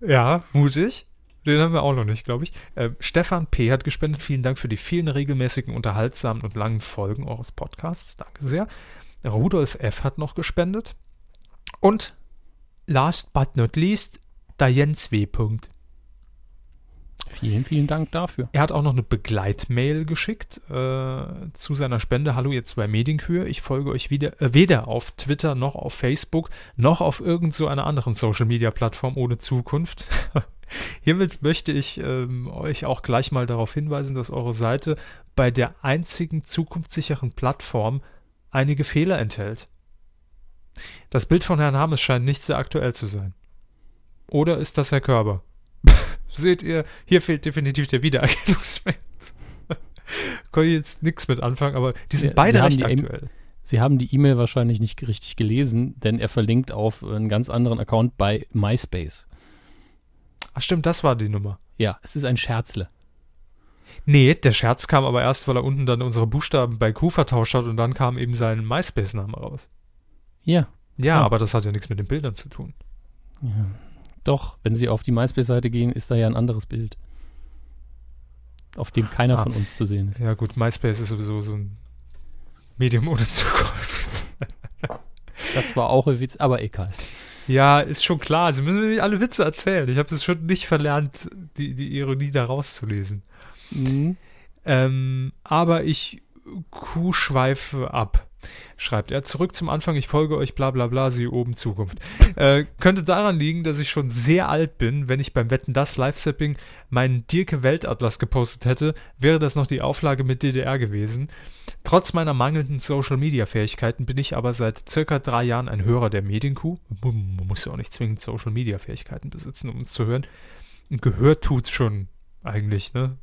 ja, mutig. Den haben wir auch noch nicht, glaube ich. Äh, Stefan P. hat gespendet. Vielen Dank für die vielen regelmäßigen, unterhaltsamen und langen Folgen eures Podcasts. Danke sehr. Rudolf F. hat noch gespendet. Und last but not least, Jens W. Vielen, vielen Dank dafür. Er hat auch noch eine Begleitmail geschickt äh, zu seiner Spende. Hallo, ihr zwei Medienkühe. Ich folge euch wieder, äh, weder auf Twitter noch auf Facebook noch auf irgend so einer anderen Social-Media-Plattform ohne Zukunft. <laughs> Hiermit möchte ich ähm, euch auch gleich mal darauf hinweisen, dass eure Seite bei der einzigen zukunftssicheren Plattform einige Fehler enthält. Das Bild von Herrn Hammes scheint nicht sehr aktuell zu sein. Oder ist das Herr Körber? <laughs> Seht ihr, hier fehlt definitiv der Wiedererkennungswert. <laughs> Kann ich jetzt nichts mit anfangen, aber die sind Ja, beide recht aktuell. Sie haben die E-Mail wahrscheinlich nicht richtig gelesen, denn er verlinkt auf einen ganz anderen Account bei MySpace. Ach stimmt, das war die Nummer. Ja, es ist ein Scherzle. Nee, der Scherz kam aber erst, weil er unten dann unsere Buchstaben bei Q vertauscht hat und dann kam eben sein MySpace-Name raus. Ja, Ja, Ja. aber das hat ja nichts mit den Bildern zu tun. doch, wenn Sie auf die MySpace-Seite gehen, ist da ja ein anderes Bild. Auf dem keiner Ah. von uns zu sehen ist. Ja gut, MySpace ist sowieso so ein Medium ohne Zukunft. Das war auch ein Witz, aber egal. Ja, ist schon klar. Sie müssen mir alle Witze erzählen. Ich habe es schon nicht verlernt, die, die Ironie da rauszulesen. Mhm. Ähm, aber ich kuhschweife ab. Schreibt er zurück zum Anfang, ich folge euch, bla bla bla, siehe oben Zukunft. Äh, könnte daran liegen, dass ich schon sehr alt bin. Wenn ich beim Wetten das Live-Sapping meinen Dirke Weltatlas gepostet hätte, wäre das noch die Auflage mit DDR gewesen. Trotz meiner mangelnden Social-Media-Fähigkeiten bin ich aber seit circa drei Jahren ein Hörer der Medienkuh. Man muss ja auch nicht zwingend Social-Media-Fähigkeiten besitzen, um uns zu hören. Und gehört tut's schon eigentlich, ne?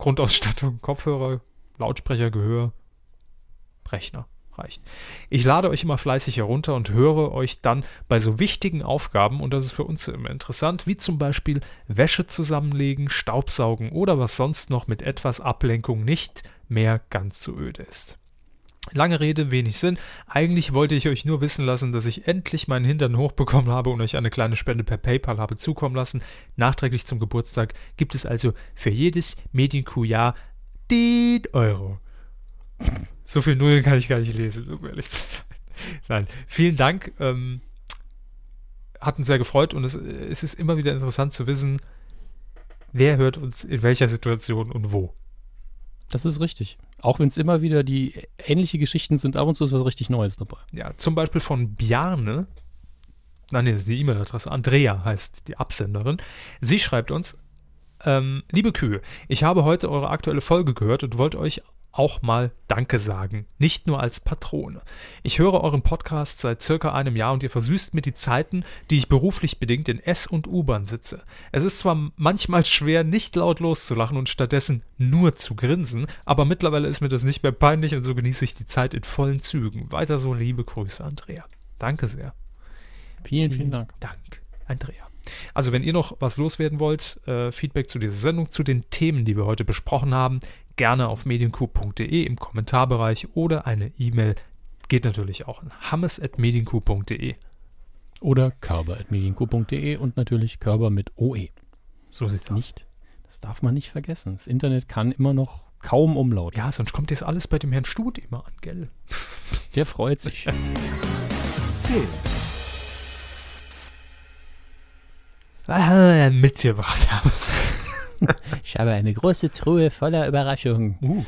Grundausstattung, Kopfhörer, Lautsprecher, Gehör, Rechner reicht. Ich lade euch immer fleißig herunter und höre euch dann bei so wichtigen Aufgaben, und das ist für uns immer interessant, wie zum Beispiel Wäsche zusammenlegen, Staubsaugen oder was sonst noch mit etwas Ablenkung nicht mehr ganz so öde ist. Lange Rede, wenig Sinn. Eigentlich wollte ich euch nur wissen lassen, dass ich endlich meinen Hintern hochbekommen habe und euch eine kleine Spende per PayPal habe zukommen lassen. Nachträglich zum Geburtstag gibt es also für jedes Medienkuh-Jahr die Euro. So viel Nullen kann ich gar nicht lesen, um ehrlich zu sein. Nein, vielen Dank. Ähm, hat uns sehr gefreut und es, es ist immer wieder interessant zu wissen, wer hört uns in welcher Situation und wo. Das ist richtig. Auch wenn es immer wieder die ähnliche Geschichten sind, ab und zu ist was richtig Neues dabei. Ja, zum Beispiel von Bjarne. Nein, das ist die E-Mail-Adresse. Andrea heißt die Absenderin. Sie schreibt uns, ähm, liebe Kühe, ich habe heute eure aktuelle Folge gehört und wollte euch auch mal Danke sagen, nicht nur als Patrone. Ich höre euren Podcast seit circa einem Jahr und ihr versüßt mir die Zeiten, die ich beruflich bedingt in S- und U-Bahn sitze. Es ist zwar manchmal schwer, nicht laut loszulachen und stattdessen nur zu grinsen, aber mittlerweile ist mir das nicht mehr peinlich und so genieße ich die Zeit in vollen Zügen. Weiter so, liebe Grüße, Andrea. Danke sehr. Vielen, vielen Dank. Dank, Andrea. Also, wenn ihr noch was loswerden wollt, äh, Feedback zu dieser Sendung, zu den Themen, die wir heute besprochen haben, gerne auf medienku.de im Kommentarbereich oder eine E-Mail geht natürlich auch an hammes.medienku.de. Oder körber.medienku.de und natürlich Körber mit OE. So sieht's aus. Nicht, das darf man nicht vergessen. Das Internet kann immer noch kaum umlauten. Ja, sonst kommt das alles bei dem Herrn Stut immer an, gell? <laughs> Der freut sich. Film. Mitgebracht haben. <laughs> Ich habe eine große Truhe voller Überraschungen. Uh.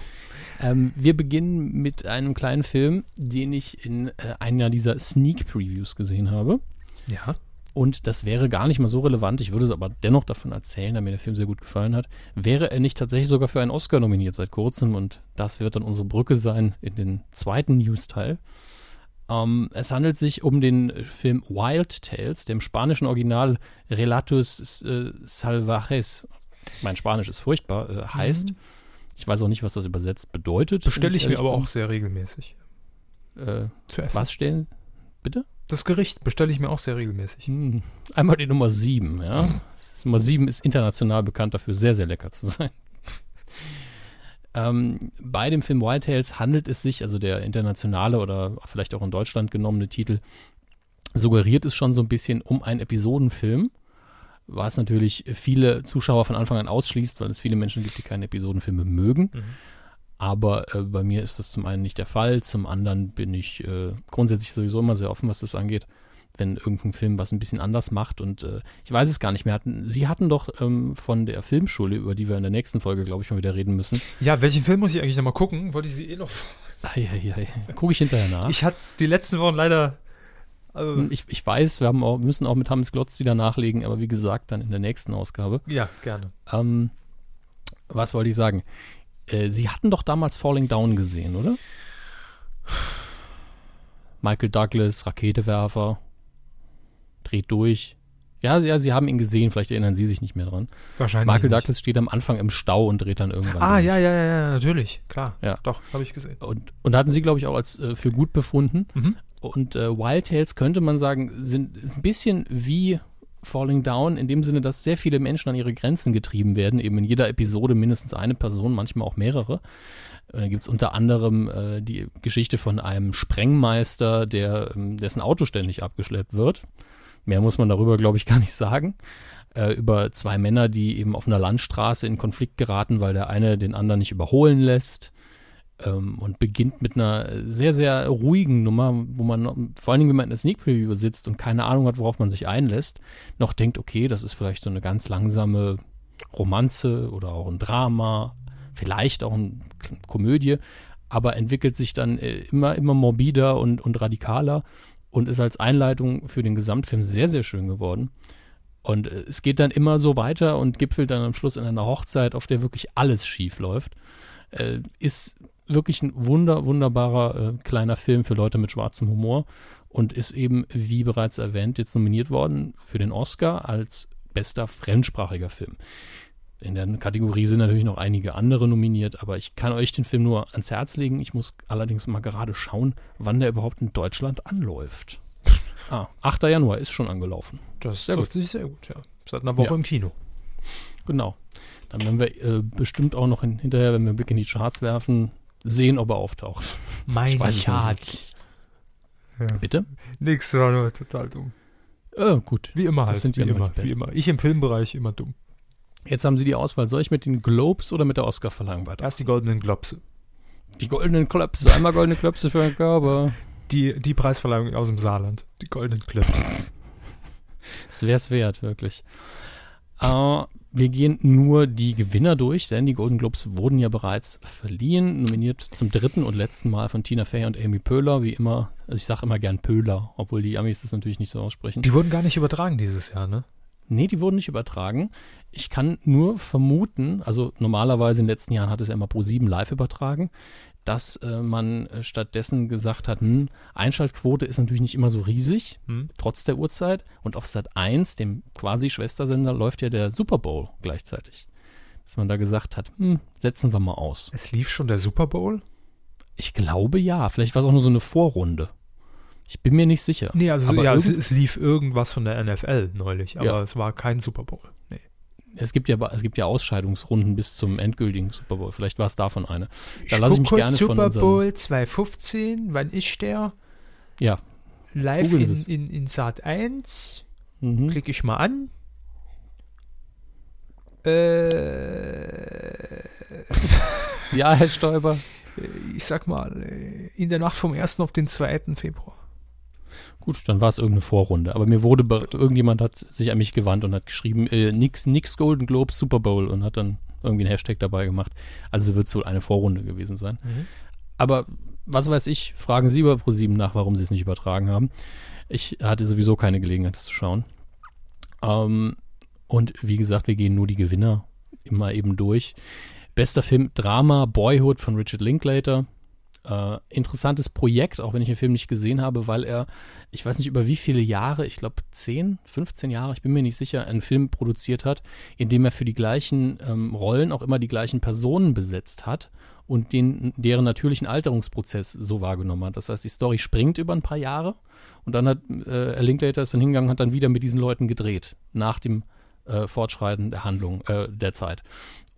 Ähm, wir beginnen mit einem kleinen Film, den ich in äh, einer dieser Sneak Previews gesehen habe. Ja. Und das wäre gar nicht mal so relevant. Ich würde es aber dennoch davon erzählen, da mir der Film sehr gut gefallen hat. Wäre er nicht tatsächlich sogar für einen Oscar nominiert seit kurzem und das wird dann unsere Brücke sein in den zweiten News-Teil. Ähm, es handelt sich um den Film Wild Tales, dem spanischen Original Relatos äh, Salvajes. Mein Spanisch ist furchtbar, äh, heißt. Ich weiß auch nicht, was das übersetzt bedeutet. Bestelle ich mir aber bin. auch sehr regelmäßig. Äh, Zu essen. was stellen? Bitte? Das Gericht bestelle ich mir auch sehr regelmäßig. Hm, Einmal die Nummer 7, ja. Das- Nummer 7 ist international bekannt dafür, sehr, sehr lecker zu sein. ähm, bei dem Film Wild Tales handelt es sich, also der internationale oder vielleicht auch in Deutschland genommene Titel, suggeriert es schon so ein bisschen um einen Episodenfilm, was natürlich viele Zuschauer von Anfang an ausschließt, weil es viele Menschen gibt, die keine Episodenfilme mögen. Aber äh, bei mir ist das zum einen nicht der Fall, zum anderen bin ich äh, grundsätzlich sowieso immer sehr offen, was das angeht, wenn irgendein Film was ein bisschen anders macht. Und äh, ich weiß es gar nicht mehr. Hatten, Sie hatten doch ähm, von der Filmschule, über die wir in der nächsten Folge, glaube ich, mal wieder reden müssen. Ja, welchen Film muss ich eigentlich nochmal gucken? Wollte ich sie eh noch. Gucke ich hinterher nach. Ich hatte die letzten Wochen leider. Also, ich, ich weiß, wir haben auch, müssen auch mit Hammes Glotz wieder nachlegen, aber wie gesagt, dann in der nächsten Ausgabe. ja, gerne. Ähm, was wollte ich sagen? Äh, Sie hatten doch damals Falling Down gesehen, oder? Michael Douglas, Raketewerfer, dreht durch. Ja, ja, Sie haben ihn gesehen, vielleicht erinnern Sie sich nicht mehr dran. Wahrscheinlich. Michael nicht. Douglas steht am Anfang im Stau und dreht dann irgendwann. Ah, durch. ja, ja, ja, ja, natürlich. Klar. Ja. Doch, habe ich gesehen. Und, und hatten Sie, glaube ich, auch als äh, für gut befunden. Mhm. Und äh, Wild Tales könnte man sagen, sind ist ein bisschen wie Falling Down, in dem Sinne, dass sehr viele Menschen an ihre Grenzen getrieben werden. Eben in jeder Episode mindestens eine Person, manchmal auch mehrere. Äh, Da gibt es unter anderem äh, die Geschichte von einem Sprengmeister, der, ähm, dessen Auto ständig abgeschleppt wird. Mehr muss man darüber, glaube ich, <laughs> gar nicht sagen. Äh, über zwei Männer, die eben auf einer Landstraße in Konflikt geraten, weil der eine den anderen nicht überholen lässt ähm, und beginnt mit einer sehr, sehr ruhigen Nummer, wo man, vor allen Dingen, wenn man in der Sneak Preview sitzt und keine Ahnung hat, worauf man sich einlässt, noch denkt, okay, das ist vielleicht so eine ganz langsame Romanze oder auch ein Drama, vielleicht auch eine Komödie, aber entwickelt sich dann äh, immer, immer morbider und, und radikaler und ist als Einleitung für den Gesamtfilm sehr, sehr schön geworden. Und äh, es geht dann immer so weiter und gipfelt dann am Schluss in einer Hochzeit, auf der wirklich alles schief läuft. Äh, ist wirklich ein wunder, wunderbarer äh, kleiner Film für Leute mit schwarzem Humor und ist eben, wie bereits erwähnt, jetzt nominiert worden für den Oscar als bester fremdsprachiger Film. In der Kategorie sind natürlich noch einige andere nominiert, aber ich kann euch den Film nur ans Herz legen. Ich muss allerdings mal gerade schauen, wann der überhaupt in Deutschland anläuft. Ah, 8. Januar ist schon angelaufen. Das Sehr trifft sich sehr gut, ja. Seit einer Woche Ja. im Kino. Genau. Dann werden wir äh, bestimmt auch noch hin, hinterher, wenn wir einen Blick in die Charts werfen, sehen, ob er auftaucht. Mein noch nicht. Bitte? Nix, war nur total dumm. Äh, gut. Wie immer Das halt, sind wie ja immer immer, wie immer. Ich im Filmbereich immer dumm. Jetzt haben Sie die Auswahl. Soll ich mit den Globes oder mit der Oscarverleihung weiter? Erst die goldenen Globs. Die goldenen Klöpse. Einmal goldene Klöpse für Herrn Körber. Die, die Preisverleihung aus dem Saarland. Die goldenen Globs. Es <laughs> wäre es wert, wirklich. Äh, wir gehen nur die Gewinner durch, denn die Golden Globes wurden ja bereits verliehen, nominiert zum dritten und letzten Mal von Tina Fey und Amy Poehler, wie immer. Also ich sage immer gern Pöhler, obwohl die Amis das natürlich nicht so aussprechen. Die wurden gar nicht übertragen dieses Jahr, ne? Nee, die wurden nicht übertragen. Ich kann nur vermuten, also normalerweise in den letzten Jahren hat es ja immer Pro7 live übertragen, dass äh, man äh, stattdessen gesagt hat, hm, Einschaltquote ist natürlich nicht immer so riesig, Hm? trotz der Uhrzeit. Und auf Sat 1, dem quasi Schwestersender, läuft ja der Super Bowl gleichzeitig. Dass man da gesagt hat, hm, setzen wir mal aus. Es lief schon der Super Bowl? Ich glaube ja, vielleicht war es auch nur so eine Vorrunde. Ich bin mir nicht sicher. Nee, also Aber ja, es, es lief irgendwas von der NFL neulich, aber Ja. es war kein Super Bowl. Nee. Es gibt ja, es gibt ja Ausscheidungsrunden bis zum endgültigen Super Bowl. Vielleicht war es davon eine. Da lasse ich mich gerne von Super Bowl 2015, wann ist der? Ja. Live in, in, in Sat 1. Mhm. Klicke ich mal an. Äh, <laughs> Ja, Herr Stoiber. ich sag mal, äh, in der Nacht vom 1. auf den 2. Februar. Gut, dann war es irgendeine Vorrunde. Aber mir wurde, irgendjemand hat sich an mich gewandt und hat geschrieben, äh, nix, nix Golden Globe Super Bowl und hat dann irgendwie einen Hashtag dabei gemacht. Also wird es wohl eine Vorrunde gewesen sein. Mhm. Aber was weiß ich, fragen Sie über ProSieben nach, warum Sie es nicht übertragen haben. Ich hatte sowieso keine Gelegenheit, es zu schauen. Ähm, und wie gesagt, wir gehen nur die Gewinner immer eben durch. Bester Film Drama Boyhood von Richard Linklater. Äh, interessantes Projekt, auch wenn ich den Film nicht gesehen habe, weil er, ich weiß nicht über wie viele Jahre, ich glaube 10, 15 Jahre, ich bin mir nicht sicher, einen Film produziert hat, in dem er für die gleichen ähm, Rollen auch immer die gleichen Personen besetzt hat und den, deren natürlichen Alterungsprozess so wahrgenommen hat. Das heißt, die Story springt über ein paar Jahre und dann hat äh, Linklater ist dann hingegangen und hat dann wieder mit diesen Leuten gedreht, nach dem äh, Fortschreiten der Handlung, äh, der Zeit.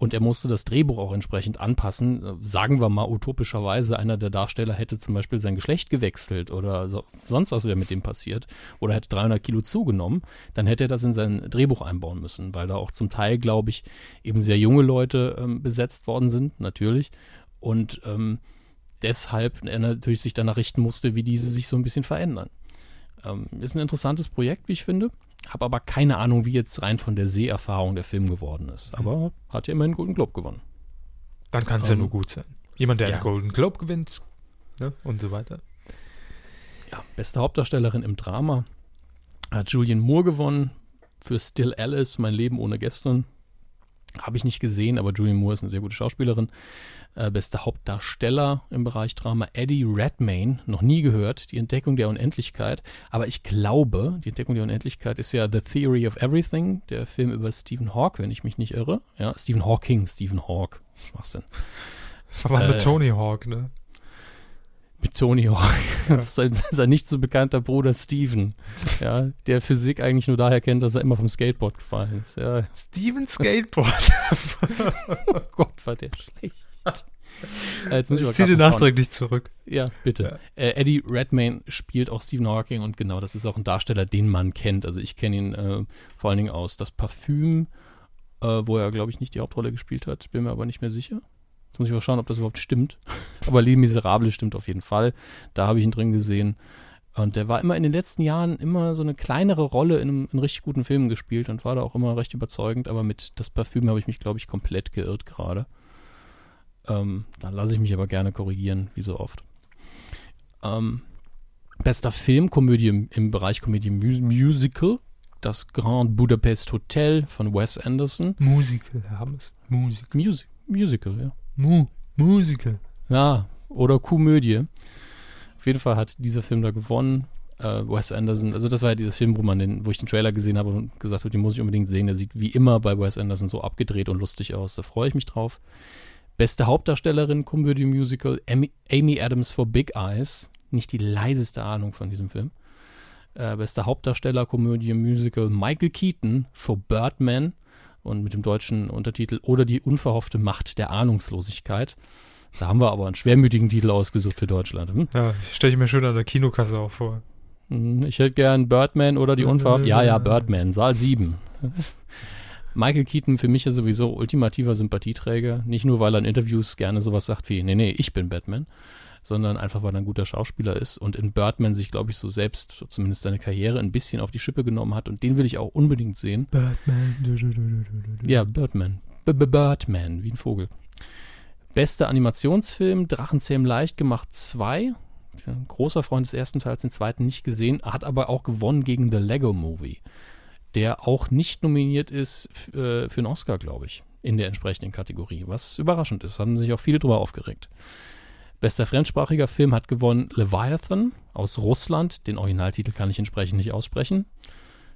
Und er musste das Drehbuch auch entsprechend anpassen. Sagen wir mal utopischerweise, einer der Darsteller hätte zum Beispiel sein Geschlecht gewechselt oder so, sonst was wäre mit dem passiert oder hätte 300 Kilo zugenommen, dann hätte er das in sein Drehbuch einbauen müssen, weil da auch zum Teil, glaube ich, eben sehr junge Leute ähm, besetzt worden sind, natürlich. Und ähm, deshalb er natürlich sich danach richten musste, wie diese sich so ein bisschen verändern. Ähm, ist ein interessantes Projekt, wie ich finde. Habe aber keine Ahnung, wie jetzt rein von der Seherfahrung der Film geworden ist. Aber hat ja immerhin einen Golden Globe gewonnen. Dann kann es ja Ähm, nur gut sein. Jemand, der ja. einen Golden Globe gewinnt ne? und so weiter. Ja, beste Hauptdarstellerin im Drama hat Julian Moore gewonnen für Still Alice, Mein Leben ohne gestern. Habe ich nicht gesehen, aber Julian Moore ist eine sehr gute Schauspielerin. Äh, bester Hauptdarsteller im Bereich Drama Eddie Redmayne, noch nie gehört, die Entdeckung der Unendlichkeit. Aber ich glaube, die Entdeckung der Unendlichkeit ist ja The Theory of Everything, der Film über Stephen Hawke, wenn ich mich nicht irre. Ja, Stephen Hawking, Stephen Hawke. Schwachsinn. <laughs> Verwandt Äh, mit Tony Hawk, ne? Mit Tony Hawk. Das ist sein, sein nicht so bekannter Bruder Steven. Ja, der Physik eigentlich nur daher kennt, dass er immer vom Skateboard gefallen ist. Ja, Steven <laughs> Skateboard. oh Gott, war der schlecht. Äh, jetzt muss ich, ich ziehe den nachträglich zurück. Ja, bitte. Äh, Eddie Redmayne spielt auch Stephen Hawking und genau, das ist auch ein Darsteller, den man kennt. Also ich kenne ihn äh, vor allen Dingen aus Das Parfüm, äh, wo er, glaube ich, nicht die Hauptrolle gespielt hat. Bin mir aber nicht mehr sicher. Jetzt muss ich mal schauen, ob das überhaupt stimmt. <laughs> aber Les Miserables stimmt auf jeden Fall. Da habe ich ihn drin gesehen. Und der war immer in den letzten Jahren immer so eine kleinere Rolle in, einem, in richtig guten Filmen gespielt und war da auch immer recht überzeugend. Aber mit Das Parfüm habe ich mich, glaube ich, komplett geirrt gerade. Ähm, da lasse ich mich aber gerne korrigieren, wie so oft. Ähm, bester Film, Komödie im, im Bereich Komödie Mu Musical. Das Grand Budapest Hotel von Wes Anderson. Musical, Herr Hammes. Musical. Music, Musical, ja. Mu Musical. Ja, oder Komödie. Auf jeden Fall hat dieser Film da gewonnen. Äh, Wes Anderson, also das war ja dieser Film, wo man den, wo ich den Trailer gesehen habe und gesagt habe, den muss ich unbedingt sehen. Der sieht wie immer bei Wes Anderson so abgedreht und lustig aus. Da freue ich mich drauf. Beste Hauptdarstellerin, Komödie Musical, Amy, Amy Adams for Big Eyes. Nicht die leiseste Ahnung von diesem Film. Äh, bester Hauptdarsteller, Komödie Musical, Michael Keaton for Birdman und mit dem deutschen Untertitel Oder die unverhoffte Macht der Ahnungslosigkeit. Da haben wir aber einen schwermütigen Titel ausgesucht für Deutschland. Hm? Ja, stelle ich mir schön an der Kinokasse auch vor. Hm, Ich hätte gern Birdman oder die Unverhoffte. Ja, ja, Birdman, Saal 7. Michael Keaton für mich ja sowieso ultimativer Sympathieträger. Nicht nur, weil er in Interviews gerne sowas sagt wie, nee, nee, ich bin Batman, sondern einfach, weil er ein guter Schauspieler ist und in Birdman sich, glaube ich, so selbst, zumindest seine Karriere, ein bisschen auf die Schippe genommen hat und den will ich auch unbedingt sehen. Batman. Ja, Birdman. B -b Birdman, wie ein Vogel. Bester Animationsfilm, Drachenzähm leicht gemacht 2. Ein großer Freund des ersten Teils, den zweiten nicht gesehen, hat aber auch gewonnen gegen The Lego Movie, der auch nicht nominiert ist äh, für einen Oscar, glaube ich, in der entsprechenden Kategorie, was überraschend ist. Haben sich auch viele drüber aufgeregt. Bester fremdsprachiger Film hat gewonnen Leviathan aus Russland. Den Originaltitel kann ich entsprechend nicht aussprechen.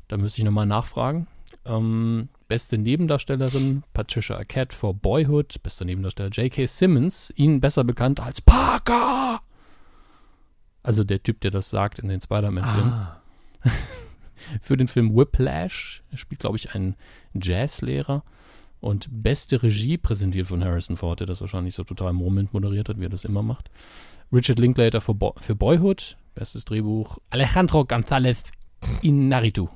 Da müsste ich nochmal nachfragen. Ähm, beste Nebendarstellerin Patricia Arquette for Boyhood. Bester Nebendarsteller J.K. Simmons, ihnen besser bekannt als Parker. Also der Typ, der das sagt in den Spider-Man-Filmen. Ah. <laughs> Für den Film Whiplash. Er spielt, glaube ich, einen Jazzlehrer. Und beste Regie präsentiert von Harrison Ford, der das wahrscheinlich so total murmelnd moderiert hat, wie er das immer macht. Richard Linklater für, Bo für Boyhood. Bestes Drehbuch Alejandro González Inarritu.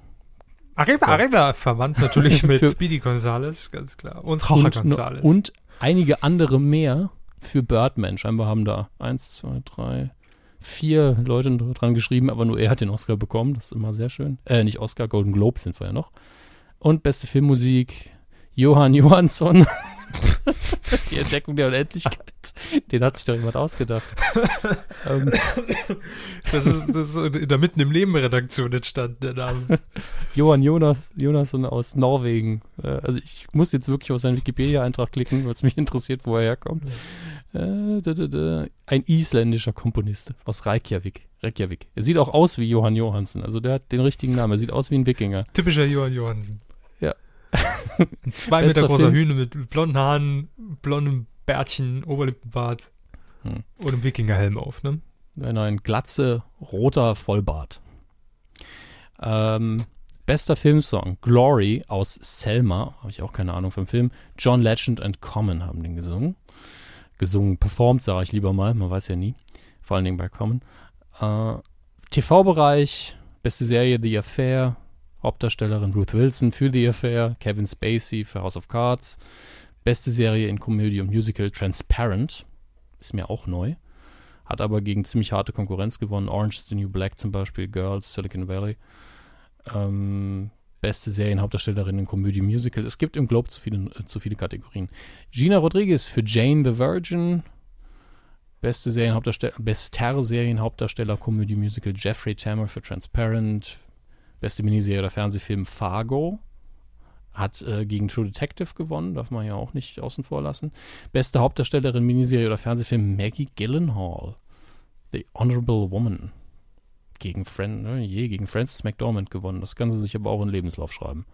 Arriba, Arriba, verwandt natürlich <laughs> mit Speedy Gonzales, ganz klar. Und Jorge und, Gonzales. und einige andere mehr für Birdman. Scheinbar haben da eins, zwei, drei, vier Leute dran geschrieben, aber nur er hat den Oscar bekommen. Das ist immer sehr schön. Äh, nicht Oscar, Golden Globe sind wir ja noch. Und beste Filmmusik, Johann Johansson. <laughs> Die Entdeckung der Unendlichkeit. Den hat sich doch jemand ausgedacht. <laughs> ähm, das ist, das ist in der Mitten im Leben Redaktion entstanden, der Name. <laughs> Johann Jonas, Jonasson aus Norwegen. Äh, also ich muss jetzt wirklich auf seinen Wikipedia-Eintrag klicken, weil es mich interessiert, wo er herkommt. Äh. Ein isländischer Komponist aus Reykjavik. Reykjavik. Er sieht auch aus wie Johann Johansson. Also der hat den richtigen Namen. Er sieht aus wie ein Wikinger. Typischer Johann Johansen. Ein <laughs> zwei Meter großer Films- Hühner mit blonden Haaren, blondem Bärtchen, Oberlippenbart Hm. und einem Wikingerhelm auf, ne? Ein, ein glatze, roter Vollbart. Ähm, bester Filmsong, Glory aus Selma. Habe ich auch keine Ahnung vom Film. John Legend and Common haben den gesungen. Gesungen, performt, sage ich lieber mal. Man weiß ja nie. Vor allen Dingen bei Common. Äh, TV-Bereich, beste Serie The Affair. Hauptdarstellerin Ruth Wilson für The Affair. Kevin Spacey für House of Cards. Beste Serie in Komödie und Musical Transparent. Ist mir auch neu. Hat aber gegen ziemlich harte Konkurrenz gewonnen. Orange is the New Black zum Beispiel, Girls, Silicon Valley. Ähm, beste Serienhauptdarstellerin in Komödie Musical. Es gibt im Globe zu viele, äh, zu viele Kategorien. Gina Rodriguez für Jane the Virgin. Beste Serienhauptdarsteller, bester Serienhauptdarsteller Komödie Musical Jeffrey Tammer für Transparent. Beste Miniserie oder Fernsehfilm Fargo. Hat äh, gegen True Detective gewonnen, darf man ja auch nicht außen vor lassen. Beste Hauptdarstellerin Miniserie oder Fernsehfilm Maggie Gyllenhaal. The Honorable Woman. Gegen, Fran ne, je, gegen Frances McDormand gewonnen. Das kann sie sich aber auch in Lebenslauf schreiben.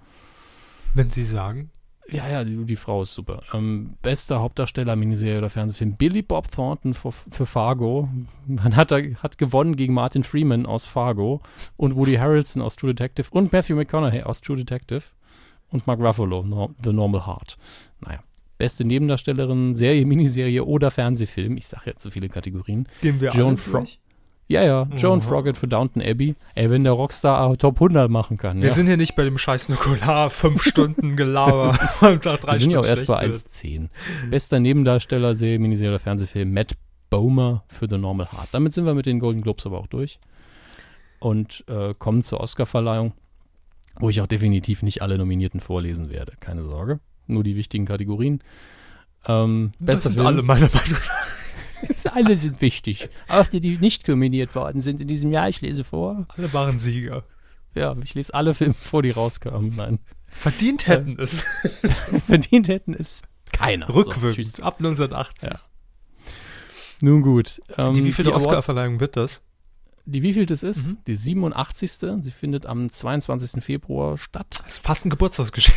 Wenn Sie sagen. Ja, ja, die, die Frau ist super. Ähm, bester Hauptdarsteller Miniserie oder Fernsehfilm Billy Bob Thornton für, für Fargo. Man hat, hat gewonnen gegen Martin Freeman aus Fargo und Woody Harrelson aus True Detective und Matthew McConaughey aus True Detective und Mark Ruffalo, no, The Normal Heart. Naja. Beste Nebendarstellerin, Serie, Miniserie oder Fernsehfilm. Ich sage jetzt so viele Kategorien. Gehen wir Joan alle durch? Ja, ja, Joan Oh. Froggatt für Downton Abbey. Ey, wenn der Rockstar Top 100 machen kann. Wir ja. sind hier nicht bei dem scheiß Nukular, fünf Stunden Gelaber <laughs> Wir sind ja auch Stunden erst bei schlecht wird. 1,10. Bester Nebendarsteller, Serie, Miniserie oder Fernsehfilm, Matt Bomer für The Normal Heart. Damit sind wir mit den Golden Globes aber auch durch. Und äh, kommen zur Oscarverleihung, wo ich auch definitiv nicht alle Nominierten vorlesen werde. Keine Sorge. Nur die wichtigen Kategorien. Ähm, Das sind Film. alle meiner Meinung nach. <laughs> alle sind wichtig. Auch die, die nicht nominiert worden sind in diesem Jahr. Ich lese vor. Alle waren Sieger. Ja, ich lese alle Filme vor, die rauskamen. Nein. Verdient hätten es. <laughs> Verdient hätten es keiner. So. Rückwirkend. ab 1980. Ja. Nun gut. Ähm, Die wievielte Oscar-Verleihung wird das? Die wievielte es ist? Mhm. Die 87. Sie findet am 22. Februar statt. Das ist fast ein Geburtstagsgeschenk.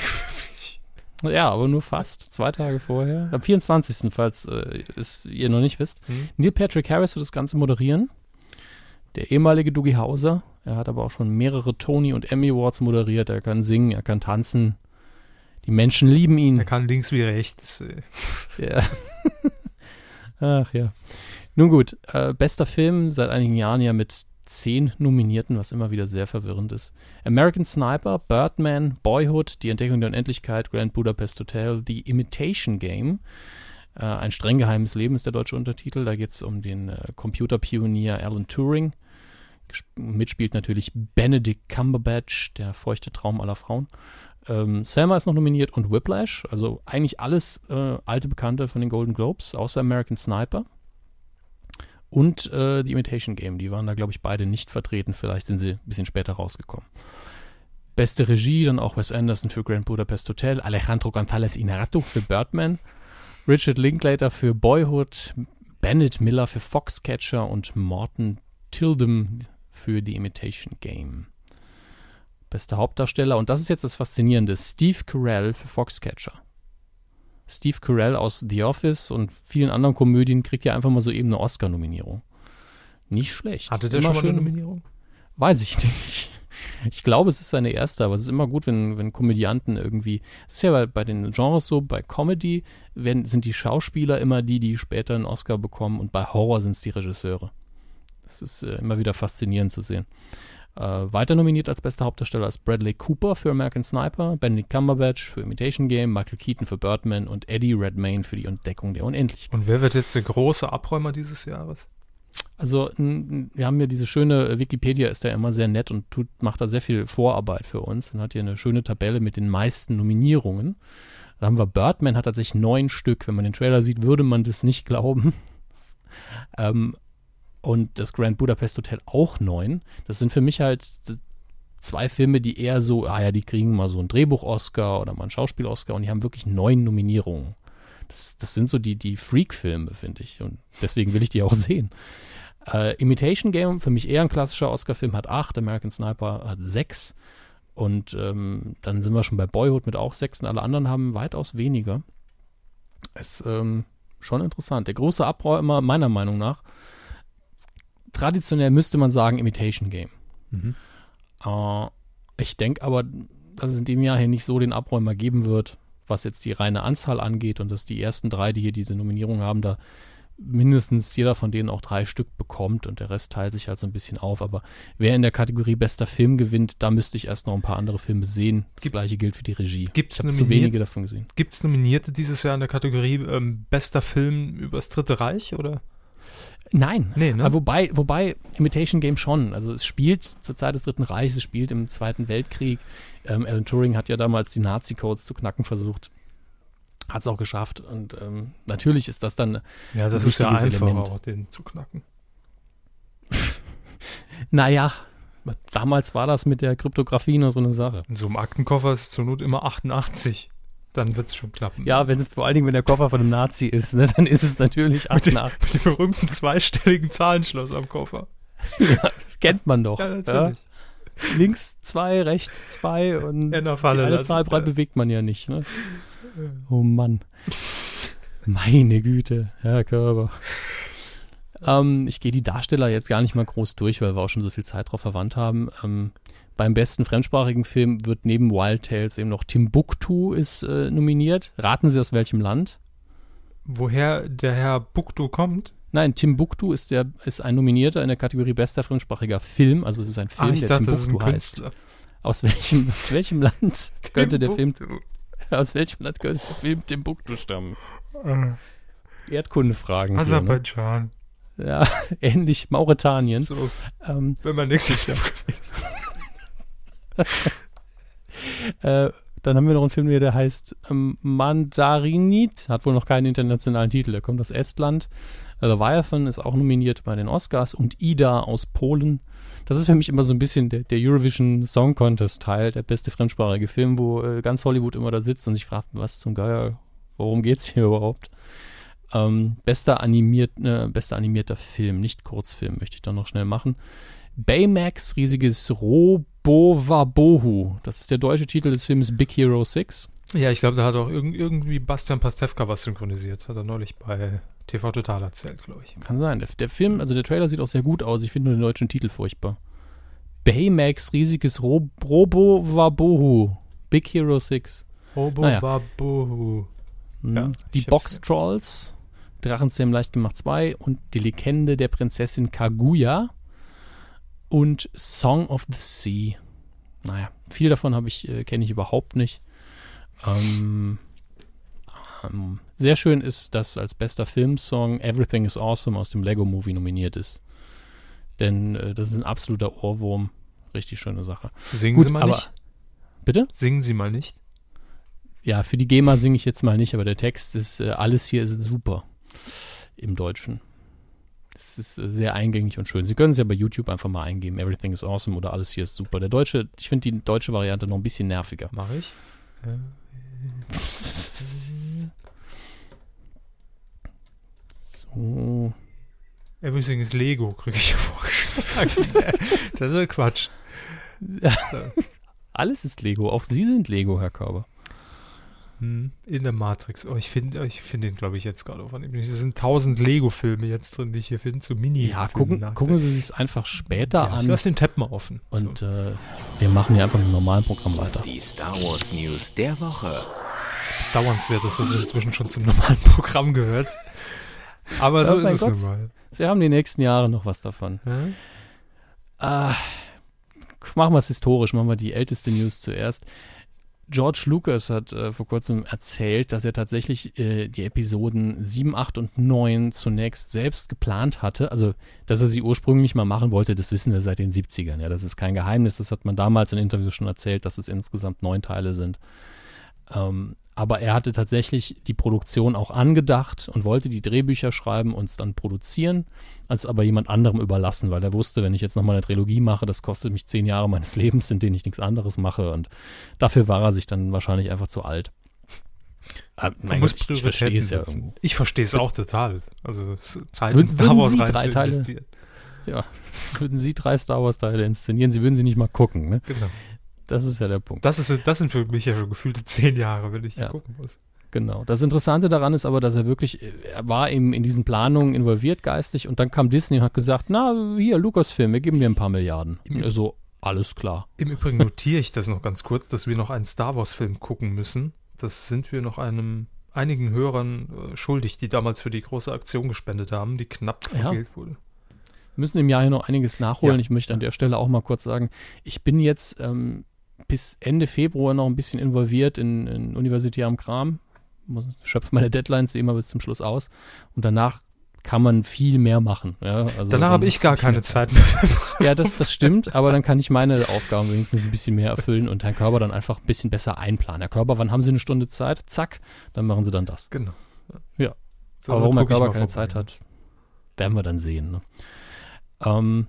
Ja, aber nur fast. Zwei Tage vorher. Am 24. falls äh, es ihr noch nicht wisst. Mhm. Neil Patrick Harris wird das Ganze moderieren. Der ehemalige Dougie Hauser. Er hat aber auch schon mehrere Tony- und Emmy Awards moderiert. Er kann singen, er kann tanzen. Die Menschen lieben ihn. Er kann links wie rechts. Ja. <laughs> Ach ja. Nun gut, äh, bester Film seit einigen Jahren ja mit zehn Nominierten, was immer wieder sehr verwirrend ist. American Sniper, Birdman, Boyhood, Die Entdeckung der Unendlichkeit, Grand Budapest Hotel, The Imitation Game. Äh, ein streng geheimes Leben ist der deutsche Untertitel. Da geht es um den äh, Computerpionier Alan Turing. Mitspielt natürlich Benedict Cumberbatch, der feuchte Traum aller Frauen. Ähm, Selma ist noch nominiert und Whiplash, also eigentlich alles äh, alte Bekannte von den Golden Globes, außer American Sniper. Und äh, The Imitation Game, die waren da, glaube ich, beide nicht vertreten. Vielleicht sind sie ein bisschen später rausgekommen. Beste Regie, dann auch Wes Anderson für Grand Budapest Hotel, Alejandro González Inarritu für Birdman, Richard Linklater für Boyhood, Bennett Miller für Foxcatcher und Morton Tildum für The Imitation Game. Bester Hauptdarsteller, und das ist jetzt das Faszinierende, Steve Carell für Foxcatcher. Steve Carell aus The Office und vielen anderen Komödien kriegt ja einfach mal so eben eine Oscar-Nominierung. Nicht schlecht. Hatte der Immer schon mal eine Nominierung? Weiß ich nicht. Ich glaube, es ist seine erste, aber es ist immer gut, wenn, wenn Komödianten irgendwie. Es ist ja bei, bei den Genres so, bei Comedy werden, sind die Schauspieler immer die, die später einen Oscar bekommen und bei Horror sind es die Regisseure. Das ist äh, immer wieder faszinierend zu sehen. Äh, weiter nominiert als bester Hauptdarsteller ist Bradley Cooper für American Sniper, Benedict Cumberbatch für Imitation Game, Michael Keaton für Birdman und Eddie Redmayne für die Entdeckung der Unendlichkeit. Und wer wird jetzt der große Abräumer dieses Jahres? Also wir haben ja diese schöne äh, Wikipedia ist ja immer sehr nett und tut, macht da sehr viel Vorarbeit für uns und hat hier eine schöne Tabelle mit den meisten Nominierungen. Da haben wir Birdman hat tatsächlich neun Stück. Wenn man den Trailer sieht, würde man das nicht glauben. <laughs> ähm, und das Grand Budapest Hotel auch neun. Das sind für mich halt zwei Filme, die eher so, ah ja, die kriegen mal so einen Drehbuch-Oscar oder mal einen Schauspiel-Oscar und die haben wirklich neun Nominierungen. Das, das sind so die, die Freak-Filme, finde ich. Und deswegen will ich die auch <laughs> sehen. Äh, Imitation Game, für mich eher ein klassischer Oscar-Film, hat acht, American Sniper hat sechs. Und ähm, dann sind wir schon bei Boyhood mit auch sechs und alle anderen haben weitaus weniger. Ist ähm, schon interessant. Der große Abräumer, meiner Meinung nach, traditionell müsste man sagen Imitation Game. Mhm. Äh, ich denke aber, dass es in dem Jahr hier nicht so den Abräumer geben wird, was jetzt die reine Anzahl angeht und dass die ersten drei, die hier diese Nominierung haben, da mindestens jeder von denen auch drei Stück bekommt und der Rest teilt sich halt so ein bisschen auf. Aber wer in der Kategorie bester Film gewinnt, da müsste ich erst noch ein paar andere Filme sehen. Das Gibt- gleiche gilt für die Regie. Gibt's ich habe zu wenige davon gesehen. Gibt es Nominierte dieses Jahr in der Kategorie ähm, bester Film übers Dritte Reich? Oder? Nein. Nee, ne? Wobei, wobei Imitation Game schon. Also es spielt zur Zeit des Dritten Reichs, es spielt im Zweiten Weltkrieg. Ähm, Alan Turing hat ja damals die Nazi-Codes zu knacken versucht. Hat es auch geschafft. Und ähm, natürlich ist das dann, Ja, das ein ist ja einfacher, Element. auch den zu knacken. <laughs> naja, damals war das mit der Kryptographie nur so eine Sache. In so einem Aktenkoffer ist es zur Not immer 88. Dann wird es schon klappen. Ja, wenn, vor allen Dingen, wenn der Koffer von einem Nazi ist, ne, dann ist es natürlich Mit dem, 88. mit dem berühmten zweistelligen Zahlenschloss am Koffer. Kennt man doch. Ja, natürlich. Links zwei, rechts zwei und <laughs> In der die eine lassen. Zahl breit bewegt man ja nicht. Ne? Oh Mann. Meine Güte, Herr Körber. Ähm, ich gehe die Darsteller jetzt gar nicht mal groß durch, weil wir auch schon so viel Zeit drauf verwandt haben. Ähm, beim besten fremdsprachigen Film wird neben Wild Tales eben noch Timbuktu ist äh, nominiert. Raten Sie aus welchem Land? Woher der Herr Buktu kommt? Nein, Timbuktu ist, der, ist ein Nominierter in der Kategorie bester fremdsprachiger Film. Also es ist ein Film, ah, der dachte, das Timbuktu heißt. Aus welchem, aus welchem Land <laughs> könnte der Film, Timbuktu. aus welchem Land könnte der Film Timbuktu stammen? Äh, Erdkundefragen. hier, Aserbaidschan. ne? Ja, <laughs> ähnlich Mauretanien. So, Ähm, wenn man nächstes Jahr ist. <laughs> äh, dann haben wir noch einen Film hier, der heißt ähm, Mandarinit, hat wohl noch keinen internationalen Titel, der kommt aus Estland. Äh, Leviathan ist auch nominiert bei den Oscars und Ida aus Polen. Das ist für mich immer so ein bisschen der, der Eurovision Song Contest Teil, der beste fremdsprachige Film, wo äh, ganz Hollywood immer da sitzt und sich fragt, was zum Geier, worum geht's hier <laughs> überhaupt? Ähm, bester, animiert, äh, bester animierter Film, nicht Kurzfilm, möchte ich dann noch schnell machen. Baymax, riesiges Robowabohu. Das ist der deutsche Titel des Films Big Hero 6. Ja, ich glaube, da hat auch irg irgendwie Bastian Pastewka was synchronisiert. Hat er neulich bei TV Total erzählt, glaube ich. Kann sein. Der, der Film, also der Trailer sieht auch sehr gut aus. Ich finde nur den deutschen Titel furchtbar. Baymax, riesiges Ro Robowabohu. Big Hero 6. Robo Naja. Wabohu. Mhm. Ja, die ich hab's Box Trolls, Drachenzähmen leicht gemacht 2 und die Legende der Prinzessin Kaguya und Song of the Sea. Naja, viel davon habe ich, äh, kenne ich überhaupt nicht. Ähm, ähm, sehr schön ist, dass als bester Filmsong Everything is Awesome aus dem Lego Movie nominiert ist. Denn äh, das ist ein absoluter Ohrwurm. Richtig schöne Sache. Singen Gut, Sie mal aber- nicht. Bitte? Singen Sie mal nicht. Ja, für die GEMA singe ich jetzt mal nicht, aber der Text ist, äh, alles hier ist super im Deutschen. Es ist sehr eingängig und schön. Sie können es ja bei YouTube einfach mal eingeben, Everything is awesome oder alles hier ist super. Der deutsche, ich finde die deutsche Variante noch ein bisschen nerviger. Mache ich. So. Everything is Lego, kriege ich vorgeschlagen. <laughs> das ist ja Quatsch. <laughs> Alles ist Lego, auch Sie sind Lego, Herr Körber. Hm, In der Matrix. Oh, ich finde ich find den, glaube ich, jetzt gerade nicht. Es sind tausend Lego-Filme jetzt drin, die ich hier finde, zu mini Ja, gucken, gucken Sie sich einfach später ja, Ich an. lasse den Tab mal offen. Und äh, wir machen hier einfach mit dem normalen Programm weiter. Die Star Wars News der Woche. Bedauernswert, dass das inzwischen schon zum normalen Programm gehört. Aber so Oh ist es Gott. nun mal. Sie haben die nächsten Jahre noch was davon. Hm? Ah, machen wir es historisch, machen wir die älteste News zuerst. George Lucas hat äh, vor kurzem erzählt, dass er tatsächlich äh, die Episoden 7, 8 und 9 zunächst selbst geplant hatte. Also, dass er sie ursprünglich mal machen wollte, das wissen wir seit den 70ern. Ja, das ist kein Geheimnis. Das hat man damals in Interviews schon erzählt, dass es insgesamt neun Teile sind. Ähm, aber er hatte tatsächlich die Produktion auch angedacht und wollte die Drehbücher schreiben und es dann produzieren, als aber jemand anderem überlassen, weil er wusste, wenn ich jetzt nochmal eine Trilogie mache, das kostet mich zehn Jahre meines <laughs> Lebens, in denen ich nichts anderes mache und dafür war er sich dann wahrscheinlich einfach zu alt. Ah, Man mein muss Gott, ich verstehe es ja irgendwo. Ich verstehe es auch total. Also Zeit Würden- in Star Wars Sie rein drei Teile-. Ja, <laughs> würden Sie drei Star Wars-Teile inszenieren, Sie würden sie nicht mal gucken, ne? Genau. Das ist ja der Punkt. Das, ist, das sind für mich ja schon gefühlte zehn Jahre, wenn ich hier Ja. gucken muss. Genau. Das Interessante daran ist aber, dass er wirklich, er war eben in diesen Planungen involviert geistig und dann kam Disney und hat gesagt, na, hier, Lucasfilm, wir geben dir ein paar Milliarden. Im- Also, alles klar. Im Übrigen notiere ich das noch ganz kurz, dass wir noch einen Star Wars-Film gucken müssen. Das sind wir noch einem einigen Hörern äh, schuldig, die damals für die große Aktion gespendet haben, die knapp Ja. verfehlt wurde. Wir müssen im Jahr hier noch einiges nachholen. Ja. Ich möchte an der Stelle auch mal kurz sagen, ich bin jetzt ähm, bis Ende Februar noch ein bisschen involviert in, in universitärem Kram. Schöpfe meine Deadlines wie immer bis zum Schluss aus. Und danach kann man viel mehr machen. Ja, also Danach habe ich gar keine Zeit mehr. <laughs> Ja, das, das stimmt, aber dann kann ich meine Aufgaben wenigstens ein bisschen mehr erfüllen und Herrn Körber dann einfach ein bisschen besser einplanen. Herr Körber, wann haben Sie eine Stunde Zeit? Zack, dann machen Sie dann das. genau. Ja. So, aber warum Herr Körber mal keine vorbei. Zeit hat, werden wir dann sehen. Ne? Ähm,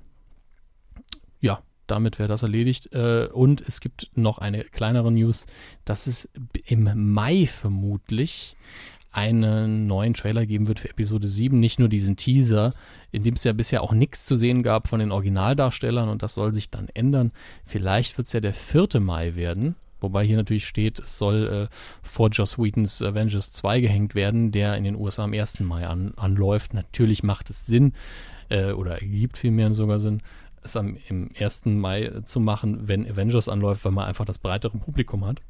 ja, damit wäre das erledigt. Äh, und es gibt noch eine kleinere News, dass es im Mai vermutlich einen neuen Trailer geben wird für Episode 7. Nicht nur diesen Teaser, in dem es ja bisher auch nichts zu sehen gab von den Originaldarstellern und das soll sich dann ändern. Vielleicht wird es ja der 4. Mai werden. Wobei hier natürlich steht, es soll äh, vor Joss Whedons Avengers 2 gehängt werden, der in den USA am 1. Mai an, anläuft. Natürlich macht es Sinn, äh, oder ergibt vielmehr sogar Sinn, es am, im 1. Mai äh, zu machen, wenn Avengers anläuft, weil man einfach das breitere Publikum hat.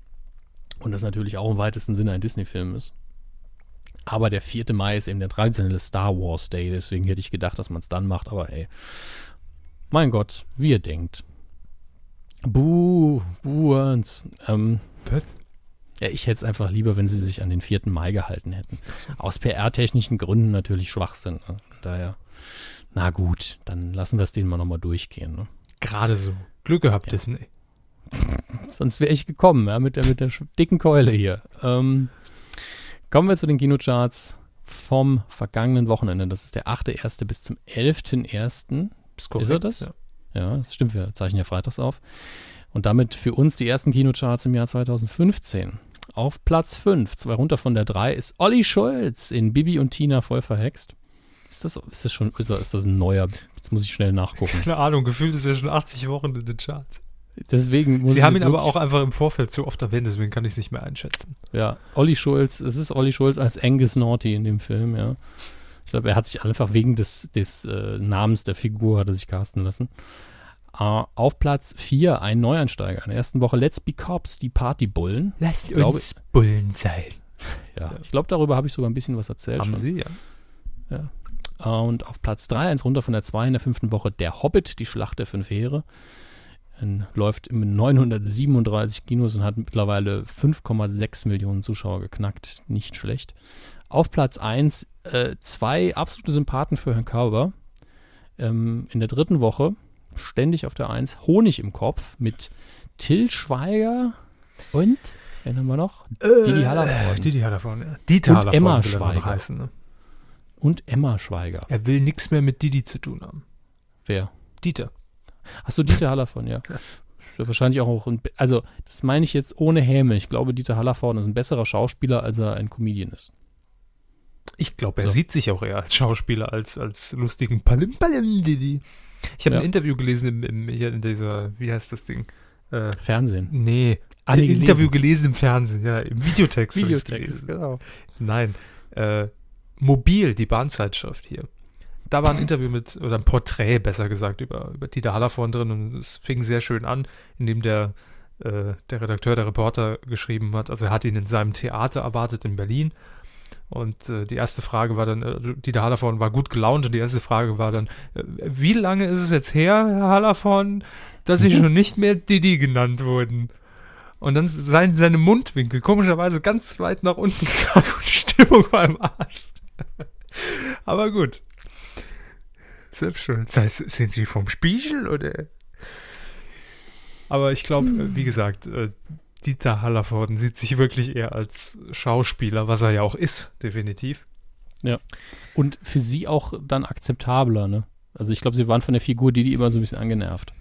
Und das natürlich auch im weitesten Sinne ein Disney-Film ist. Aber der 4. Mai ist eben der traditionelle Star Wars Day, deswegen hätte ich gedacht, dass man es dann macht, aber ey. Mein Gott, wie ihr denkt. Buh, Buhans. Ähm, Was? ja, ich hätte es einfach lieber, wenn sie sich an den 4. Mai gehalten hätten. Aus PR-technischen Gründen natürlich Schwachsinn. Ne? Daher, na gut, dann lassen wir es denen mal nochmal durchgehen. Ne? Gerade so. Glück gehabt, Ja. Disney. <laughs> Sonst wäre ich gekommen, ja, mit der, mit der dicken Keule hier. Ähm, kommen wir zu den Kinocharts vom vergangenen Wochenende. Das ist der 8.1. bis zum 11.1. Ist, Ist er das? Ja. Ja, das stimmt, wir zeichnen ja freitags auf. Und damit für uns die ersten Kinocharts im Jahr 2015. Auf Platz 5, zwei runter von der 3, ist Olli Schulz in Bibi und Tina voll verhext. Ist das, ist das schon, ist das, ist das ein neuer? Jetzt muss ich schnell nachgucken. Keine Ahnung, gefühlt ist er schon 80 Wochen in den Charts. Deswegen Sie haben ihn aber auch einfach im Vorfeld zu oft erwähnt, deswegen kann ich es nicht mehr einschätzen. Ja, Olli Schulz, es ist Olli Schulz als Angus Naughty in dem Film, ja. Ich glaube, er hat sich einfach wegen des, des äh, Namens der Figur hat er sich casten lassen. Äh, auf Platz 4 ein Neueinsteiger in der ersten Woche Let's Be Cops, die Partybullen. Lasst Ich glaube- Bullen sein. Ja, ich glaube, darüber habe ich sogar ein bisschen was erzählt Haben schon. Sie, ja. Äh, Und auf Platz 3, eins runter von der 2 in der fünften Woche, Der Hobbit, die Schlacht der fünf Heere. Läuft in 937 Kinos und hat mittlerweile 5,6 Millionen Zuschauer geknackt. Nicht schlecht. Auf Platz 1 äh, zwei absolute Sympathen für Herrn Kauber. Ähm, in der dritten Woche ständig auf der 1 Honig im Kopf mit Till Schweiger und, wen haben wir noch? Didi Hallervorden. Didi Hallervorden, ja. Dieter Und Hallervorden Emma er Schweiger. heißen, ne? Und Emma Schweiger. Er will nichts mehr mit Didi zu tun haben. Wer? Dieter. Achso, Dieter Hallervorden, ja. Ja Wahrscheinlich auch ein, also das meine ich jetzt ohne Häme. Ich glaube, Dieter Hallervorden ist ein besserer Schauspieler, als er ein Comedian ist. Ich glaube, er So. sieht sich auch eher als Schauspieler als als lustigen Palim Palim Didi. Ich habe Ja. ein Interview gelesen im, im, in dieser, wie heißt das Ding? Äh, Fernsehen. nee, ein gelesen. Interview gelesen im Fernsehen, ja, im Videotext. Videotext, gelesen. genau. Nein, äh, Mobil, die Bahnzeitschrift hier. Da war ein <clears throat> Interview mit, oder ein Porträt, besser gesagt, über, über Dieter Hallervorden drin und es fing sehr schön an, indem der, äh, der Redakteur, der Reporter geschrieben hat, also er hat ihn in seinem Theater erwartet in Berlin und äh, die erste Frage war dann, äh, Dieter Hallervorden war gut gelaunt und die erste Frage war dann, äh, wie lange ist es jetzt her, Herr Hallervorden, dass Sie schon nicht mehr Didi genannt wurden? Und dann seien seine Mundwinkel komischerweise ganz weit nach unten <laughs> gegangen und die Stimmung war im Arsch. <laughs> Aber gut. Selbst schon. Das heißt, sind Sie vom Spiegel oder? Aber ich glaube, wie gesagt, äh, Dieter Hallervorden sieht sich wirklich eher als Schauspieler, was er ja auch ist, definitiv. Und für sie auch dann akzeptabler, ne? Also ich glaube, sie waren von der Figur Didi immer so ein bisschen angenervt.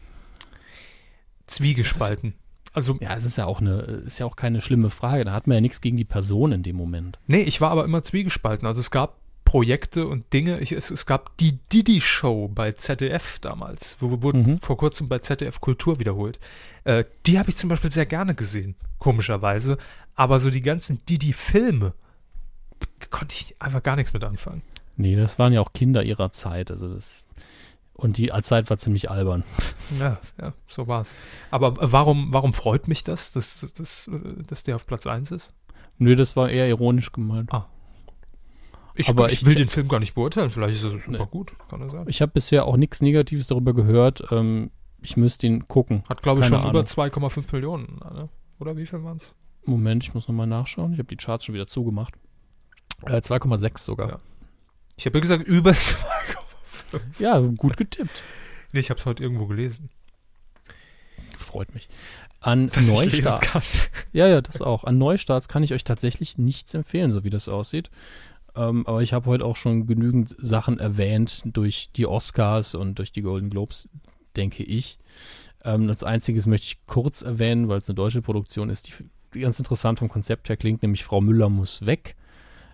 Zwiegespalten. Also, Ja, es ist ja auch eine, ist ja auch keine schlimme Frage. Da hat man ja nichts gegen die Person in dem Moment. nee, ich war aber immer zwiegespalten. Also es gab Projekte und Dinge. Ich, es, es gab die Didi-Show bei ZDF damals, wo wurde Mhm. vor kurzem bei ZDF Kultur wiederholt. Äh, die habe ich zum Beispiel sehr gerne gesehen, komischerweise. Aber so die ganzen Didi-Filme konnte ich einfach gar nichts mit anfangen. Nee, das waren ja auch Kinder ihrer Zeit. Also das. Und die Zeit war ziemlich albern. Ja, ja, so war's. Aber warum, warum freut mich das, dass, dass, dass, dass der auf Platz 1 ist? Nö, das war eher ironisch gemeint. Ich, Aber ich ich- will den Film gar nicht beurteilen. Vielleicht ist es super Nee. gut, kann er sein. Ich habe bisher auch nichts Negatives darüber gehört. Ähm, ich müsste ihn gucken. Hat, glaube ich, schon über Ahnung. 2,5 Millionen, ne? oder wie viel waren es? Moment, ich muss nochmal nachschauen. Ich habe die Charts schon wieder zugemacht. Äh, 2,6 sogar. Ja. Ich habe ja gesagt, über <laughs> 2,5. Ja. gut getippt. Nee, ich habe es heute irgendwo gelesen. Freut mich. An Dass Neustarts. <laughs> Ja, ja, das auch. An Neustarts kann ich euch tatsächlich nichts empfehlen, so wie das aussieht. Ähm, aber ich habe heute auch schon genügend Sachen erwähnt durch die Oscars und durch die Golden Globes, denke ich. Ähm, als einziges möchte ich kurz erwähnen, weil es eine deutsche Produktion ist, die, die ganz interessant vom Konzept her klingt, nämlich Frau Müller muss weg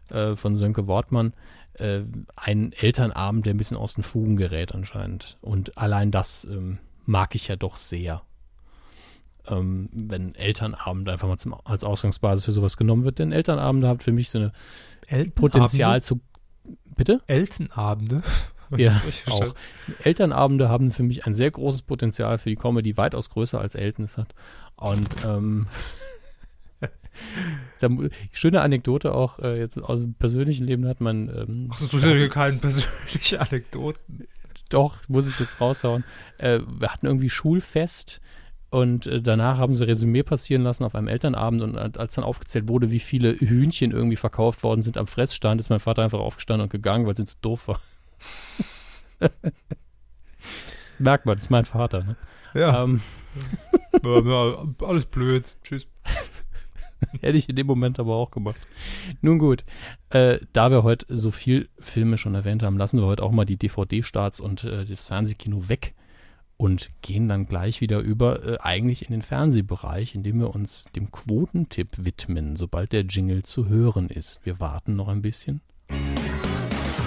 äh, von Sönke Wortmann. Äh, ein Elternabend, der ein bisschen aus den Fugen gerät anscheinend. Und allein das ähm, mag ich ja doch sehr ähm, wenn Elternabend einfach mal zum, als Ausgangsbasis für sowas genommen wird. Denn Elternabende haben für mich so eine Potenzial zu. Bitte? Eltenabende. <laughs> Ja, auch. Elternabende haben für mich ein sehr großes Potenzial für die Comedy, weitaus größer als Elten es hat. Und ähm, <laughs> da, schöne Anekdote auch äh, jetzt aus dem persönlichen Leben hat man ähm, Ach, so sind hier keine <laughs> persönliche Anekdoten. Doch, muss ich jetzt raushauen. Äh, wir hatten irgendwie Schulfest und äh, danach haben sie Resümee passieren lassen auf einem Elternabend und äh, als dann aufgezählt wurde, wie viele Hühnchen irgendwie verkauft worden sind am Fressstand, ist mein Vater einfach aufgestanden und gegangen, weil es ihm zu doof war. <laughs> das merkt man, das ist mein Vater. Ne? Ja, Ähm, ja, ja, alles blöd. Tschüss. <laughs> <laughs> hätte ich in dem Moment aber auch gemacht. Nun gut, äh, da wir heute so viel Filme schon erwähnt haben, lassen wir heute auch mal die DVD-Starts und äh, das Fernsehkino weg und gehen dann gleich wieder über äh, eigentlich in den Fernsehbereich, indem wir uns dem Quotentipp widmen, sobald der Jingle zu hören ist. Wir warten noch ein bisschen.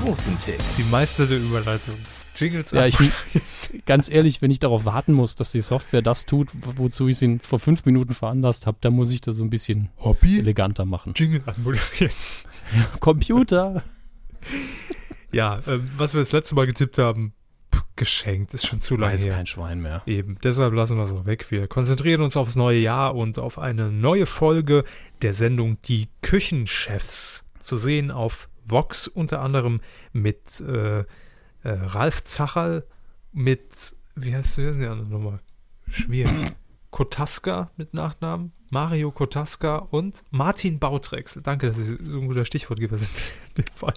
Quotentipp. Die meisterte Überleitung. Jingles Ja, ich, <laughs> ganz ehrlich, wenn ich darauf warten muss, dass die Software das tut, wozu ich sie vor fünf Minuten veranlasst habe, dann muss ich das so ein bisschen Hobby? eleganter machen. Jingle anmoderieren. Computer! Ja, ähm, was wir das letzte Mal getippt haben, pff, geschenkt, ist schon zu lange Weiß her. kein Schwein mehr. Eben, deshalb lassen wir es auch weg. Wir konzentrieren uns aufs neue Jahr und auf eine neue Folge der Sendung Die Küchenchefs. Zu sehen auf Vox unter anderem mit äh, äh, Ralf Zacherl, mit, wie heißt wie heißt die andere nochmal? Schwierig. <clears throat> Kotaska mit Nachnamen, Mario Kotaska und Martin Bautrexel. Danke, dass Sie so ein guter Stichwortgeber <laughs> sind.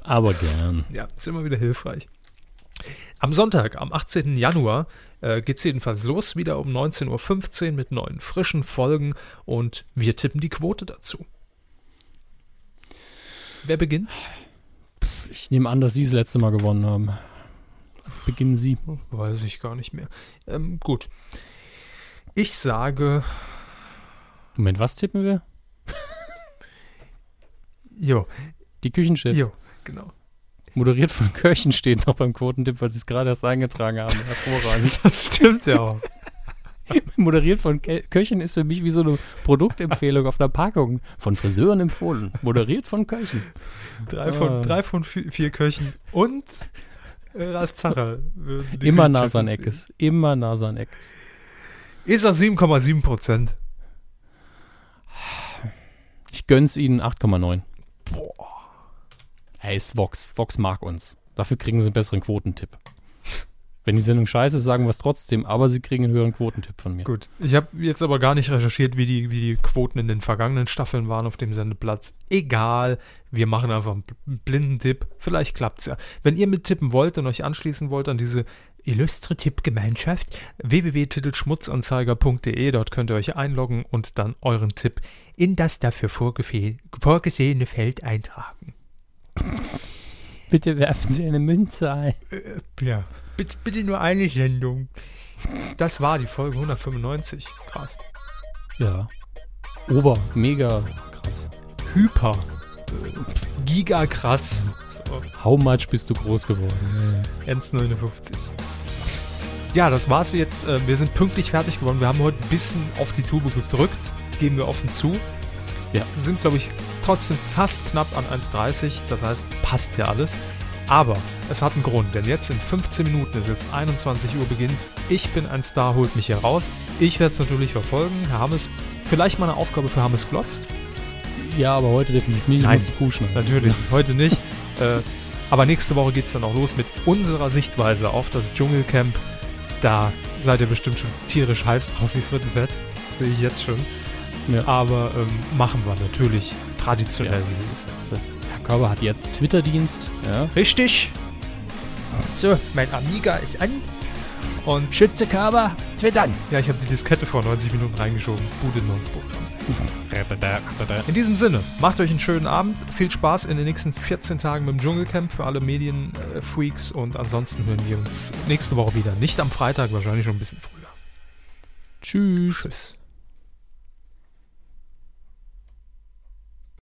Aber gern. Ja, ist immer wieder hilfreich. Am Sonntag, am 18. Januar, äh, geht es jedenfalls los, wieder um 19.15 Uhr mit neuen frischen Folgen und wir tippen die Quote dazu. Wer beginnt? Ich nehme an, dass Sie das letzte Mal gewonnen haben. Also beginnen Sie. Weiß ich gar nicht mehr. Ähm, gut. Ich sage, Moment, was tippen wir? <laughs> jo, Die Küchenchefs. jo, genau. Moderiert von Köchen steht noch beim Quotentipp, weil Sie es gerade erst eingetragen haben. <laughs> Hervorragend. Das stimmt ja auch. <laughs> Moderiert von Ke Köchen ist für mich wie so eine Produktempfehlung auf einer Packung. Von Friseuren empfohlen. Moderiert von Köchen. Drei von, Ah. drei von vier, vier Köchen und äh, Ralf Zacher. Immer Nasan empfehlen. Eckes. Immer Nasan Eckes. Ist er 7,7 Prozent. Ich gönn's Ihnen 8,9. Hey, ist Vox. Vox mag uns. Dafür kriegen Sie einen besseren Quotentipp. Wenn die Sendung scheiße ist, sagen wir es trotzdem, aber Sie kriegen einen höheren Quotentipp von mir. Gut. Ich habe jetzt aber gar nicht recherchiert, wie die, wie die Quoten in den vergangenen Staffeln waren auf dem Sendeplatz. Egal. Wir machen einfach einen bl- blinden Tipp. Vielleicht klappt's ja. Wenn ihr mittippen wollt und euch anschließen wollt an diese illustre Tippgemeinschaft, www.titelschmutzanzeiger.de. Dort könnt ihr euch einloggen und dann euren Tipp in das dafür vorgesehene Feld eintragen. Bitte werfen Sie eine Münze ein. Ja. Bitte, bitte nur eine Sendung. Das war die Folge 195. Krass. Ja. Ober, mega krass. Hyper. Giga krass. So, How much bist du groß geworden? 1,59. Ja, das war's jetzt. Äh, Wir sind pünktlich fertig geworden. Wir haben heute ein bisschen auf die Tube gedrückt. Geben wir offen zu. Ja. Sind, glaube ich, trotzdem fast knapp an 1,30. Das heißt, passt ja alles. Aber es hat einen Grund, denn jetzt in 15 Minuten, ist jetzt 21 Uhr beginnt, ich bin ein Star, holt mich hier raus. Ich werde es natürlich verfolgen. Herr Hammes, vielleicht mal eine Aufgabe für Hammes Glotz. Ja, aber heute definitiv nicht. Ich Nein. Natürlich, heute nicht. Äh, aber nächste Woche geht es dann auch los mit unserer Sichtweise auf das Dschungelcamp. Da seid ihr bestimmt schon tierisch heiß drauf wie Frittenfett. Sehe ich jetzt schon. Ja. Aber ähm, machen wir natürlich traditionell. Ja. wie es Das heißt, Körber hat jetzt Twitter-Dienst. Ja. Richtig. So, mein Amiga ist an. Und Schütze Körber, twittern. ja, ich habe die Diskette vor 90 Minuten reingeschoben. Das bootet nur ins Programm. In diesem Sinne, macht euch einen schönen Abend. Viel Spaß in den nächsten 14 Tagen mit dem Dschungelcamp für alle Medienfreaks. Und ansonsten hören wir uns nächste Woche wieder. Nicht am Freitag, wahrscheinlich schon ein bisschen früher. Tschüss. Tschüss.